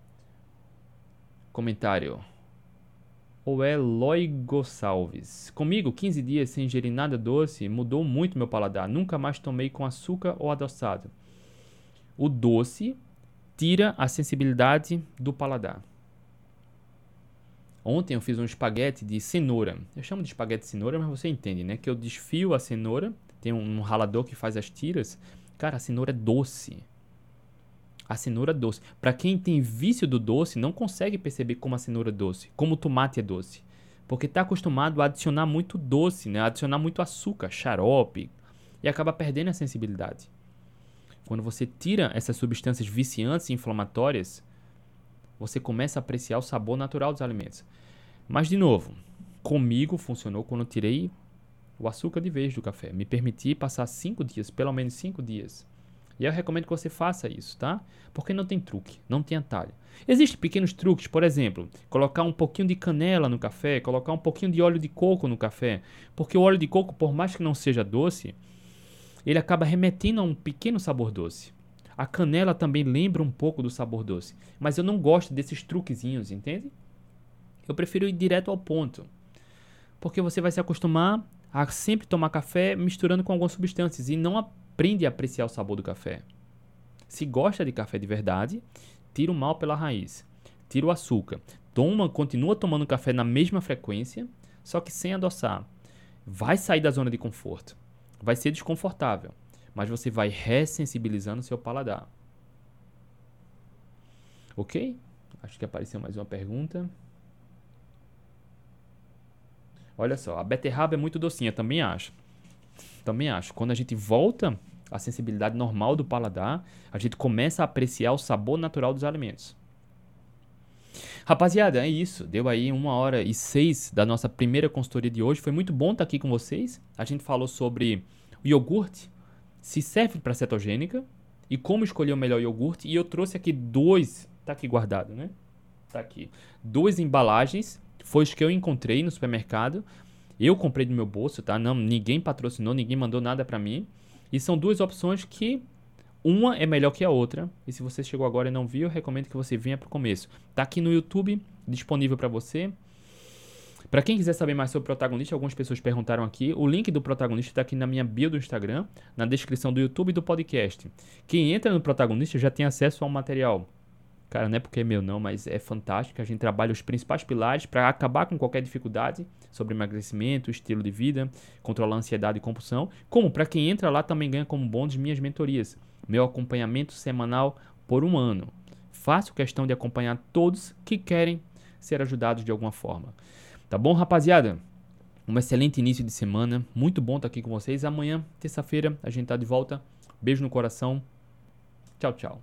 Comentário ou é Loigosalves. Comigo, 15 dias sem ingerir nada doce mudou muito meu paladar. Nunca mais tomei com açúcar ou adoçado. O doce tira a sensibilidade do paladar. Ontem eu fiz um espaguete de cenoura. Eu chamo de espaguete de cenoura, mas você entende, né? Que eu desfio a cenoura, tem um ralador que faz as tiras. Cara, a cenoura é doce. A cenoura doce. Para quem tem vício do doce, não consegue perceber como a cenoura é doce, como o tomate é doce. Porque está acostumado a adicionar muito doce, né? Adicionar muito açúcar, xarope, e acaba perdendo a sensibilidade. Quando você tira essas substâncias viciantes e inflamatórias, você começa a apreciar o sabor natural dos alimentos. Mas, de novo, comigo funcionou quando eu tirei o açúcar de vez do café. Me permiti passar cinco dias, pelo menos cinco dias. E eu recomendo que você faça isso, tá? Porque não tem truque, não tem atalho. Existem pequenos truques, por exemplo, colocar um pouquinho de canela no café, colocar um pouquinho de óleo de coco no café. Porque o óleo de coco, por mais que não seja doce, ele acaba remetendo a um pequeno sabor doce. A canela também lembra um pouco do sabor doce. Mas eu não gosto desses truquezinhos, entende? Eu prefiro ir direto ao ponto. Porque você vai se acostumar a sempre tomar café misturando com algumas substâncias e não aprende a apreciar o sabor do café. Se gosta de café de verdade, tira o mal pela raiz. Tira o açúcar. Toma, continua tomando café na mesma frequência, só que sem adoçar. Vai sair da zona de conforto. Vai ser desconfortável, mas você vai ressensibilizando seu paladar. Ok? Acho que apareceu mais uma pergunta. Olha só, a beterraba é muito docinha, também acho. Também acho. Quando a gente volta à sensibilidade normal do paladar, a gente começa a apreciar o sabor natural dos alimentos. Rapaziada, é isso. Deu aí uma hora e seis da nossa primeira consultoria de hoje. Foi muito bom estar aqui com vocês. A gente falou sobre iogurte, se serve para cetogênica e como escolher o melhor iogurte. E eu trouxe aqui dois, tá aqui guardado, né? Tá aqui. Duas embalagens foi os que eu encontrei no supermercado. Eu comprei do meu bolso, tá? Não, ninguém patrocinou, ninguém mandou nada para mim. E são duas opções que uma é melhor que a outra. E se você chegou agora e não viu, recomendo que você venha pro começo. Tá aqui no YouTube, disponível para você. Para quem quiser saber mais sobre o protagonista, algumas pessoas perguntaram aqui. O link do protagonista está aqui na minha bio do Instagram, na descrição do YouTube e do podcast. Quem entra no protagonista já tem acesso ao material Cara, não é porque é meu não, mas é fantástico. A gente trabalha os principais pilares para acabar com qualquer dificuldade sobre emagrecimento, estilo de vida, controlar ansiedade e compulsão. Como para quem entra lá também ganha como bônus minhas mentorias, meu acompanhamento semanal por um ano. Faço questão de acompanhar todos que querem ser ajudados de alguma forma. Tá bom, rapaziada? Um excelente início de semana. Muito bom estar aqui com vocês. Amanhã, terça-feira, a gente tá de volta. Beijo no coração. Tchau, tchau.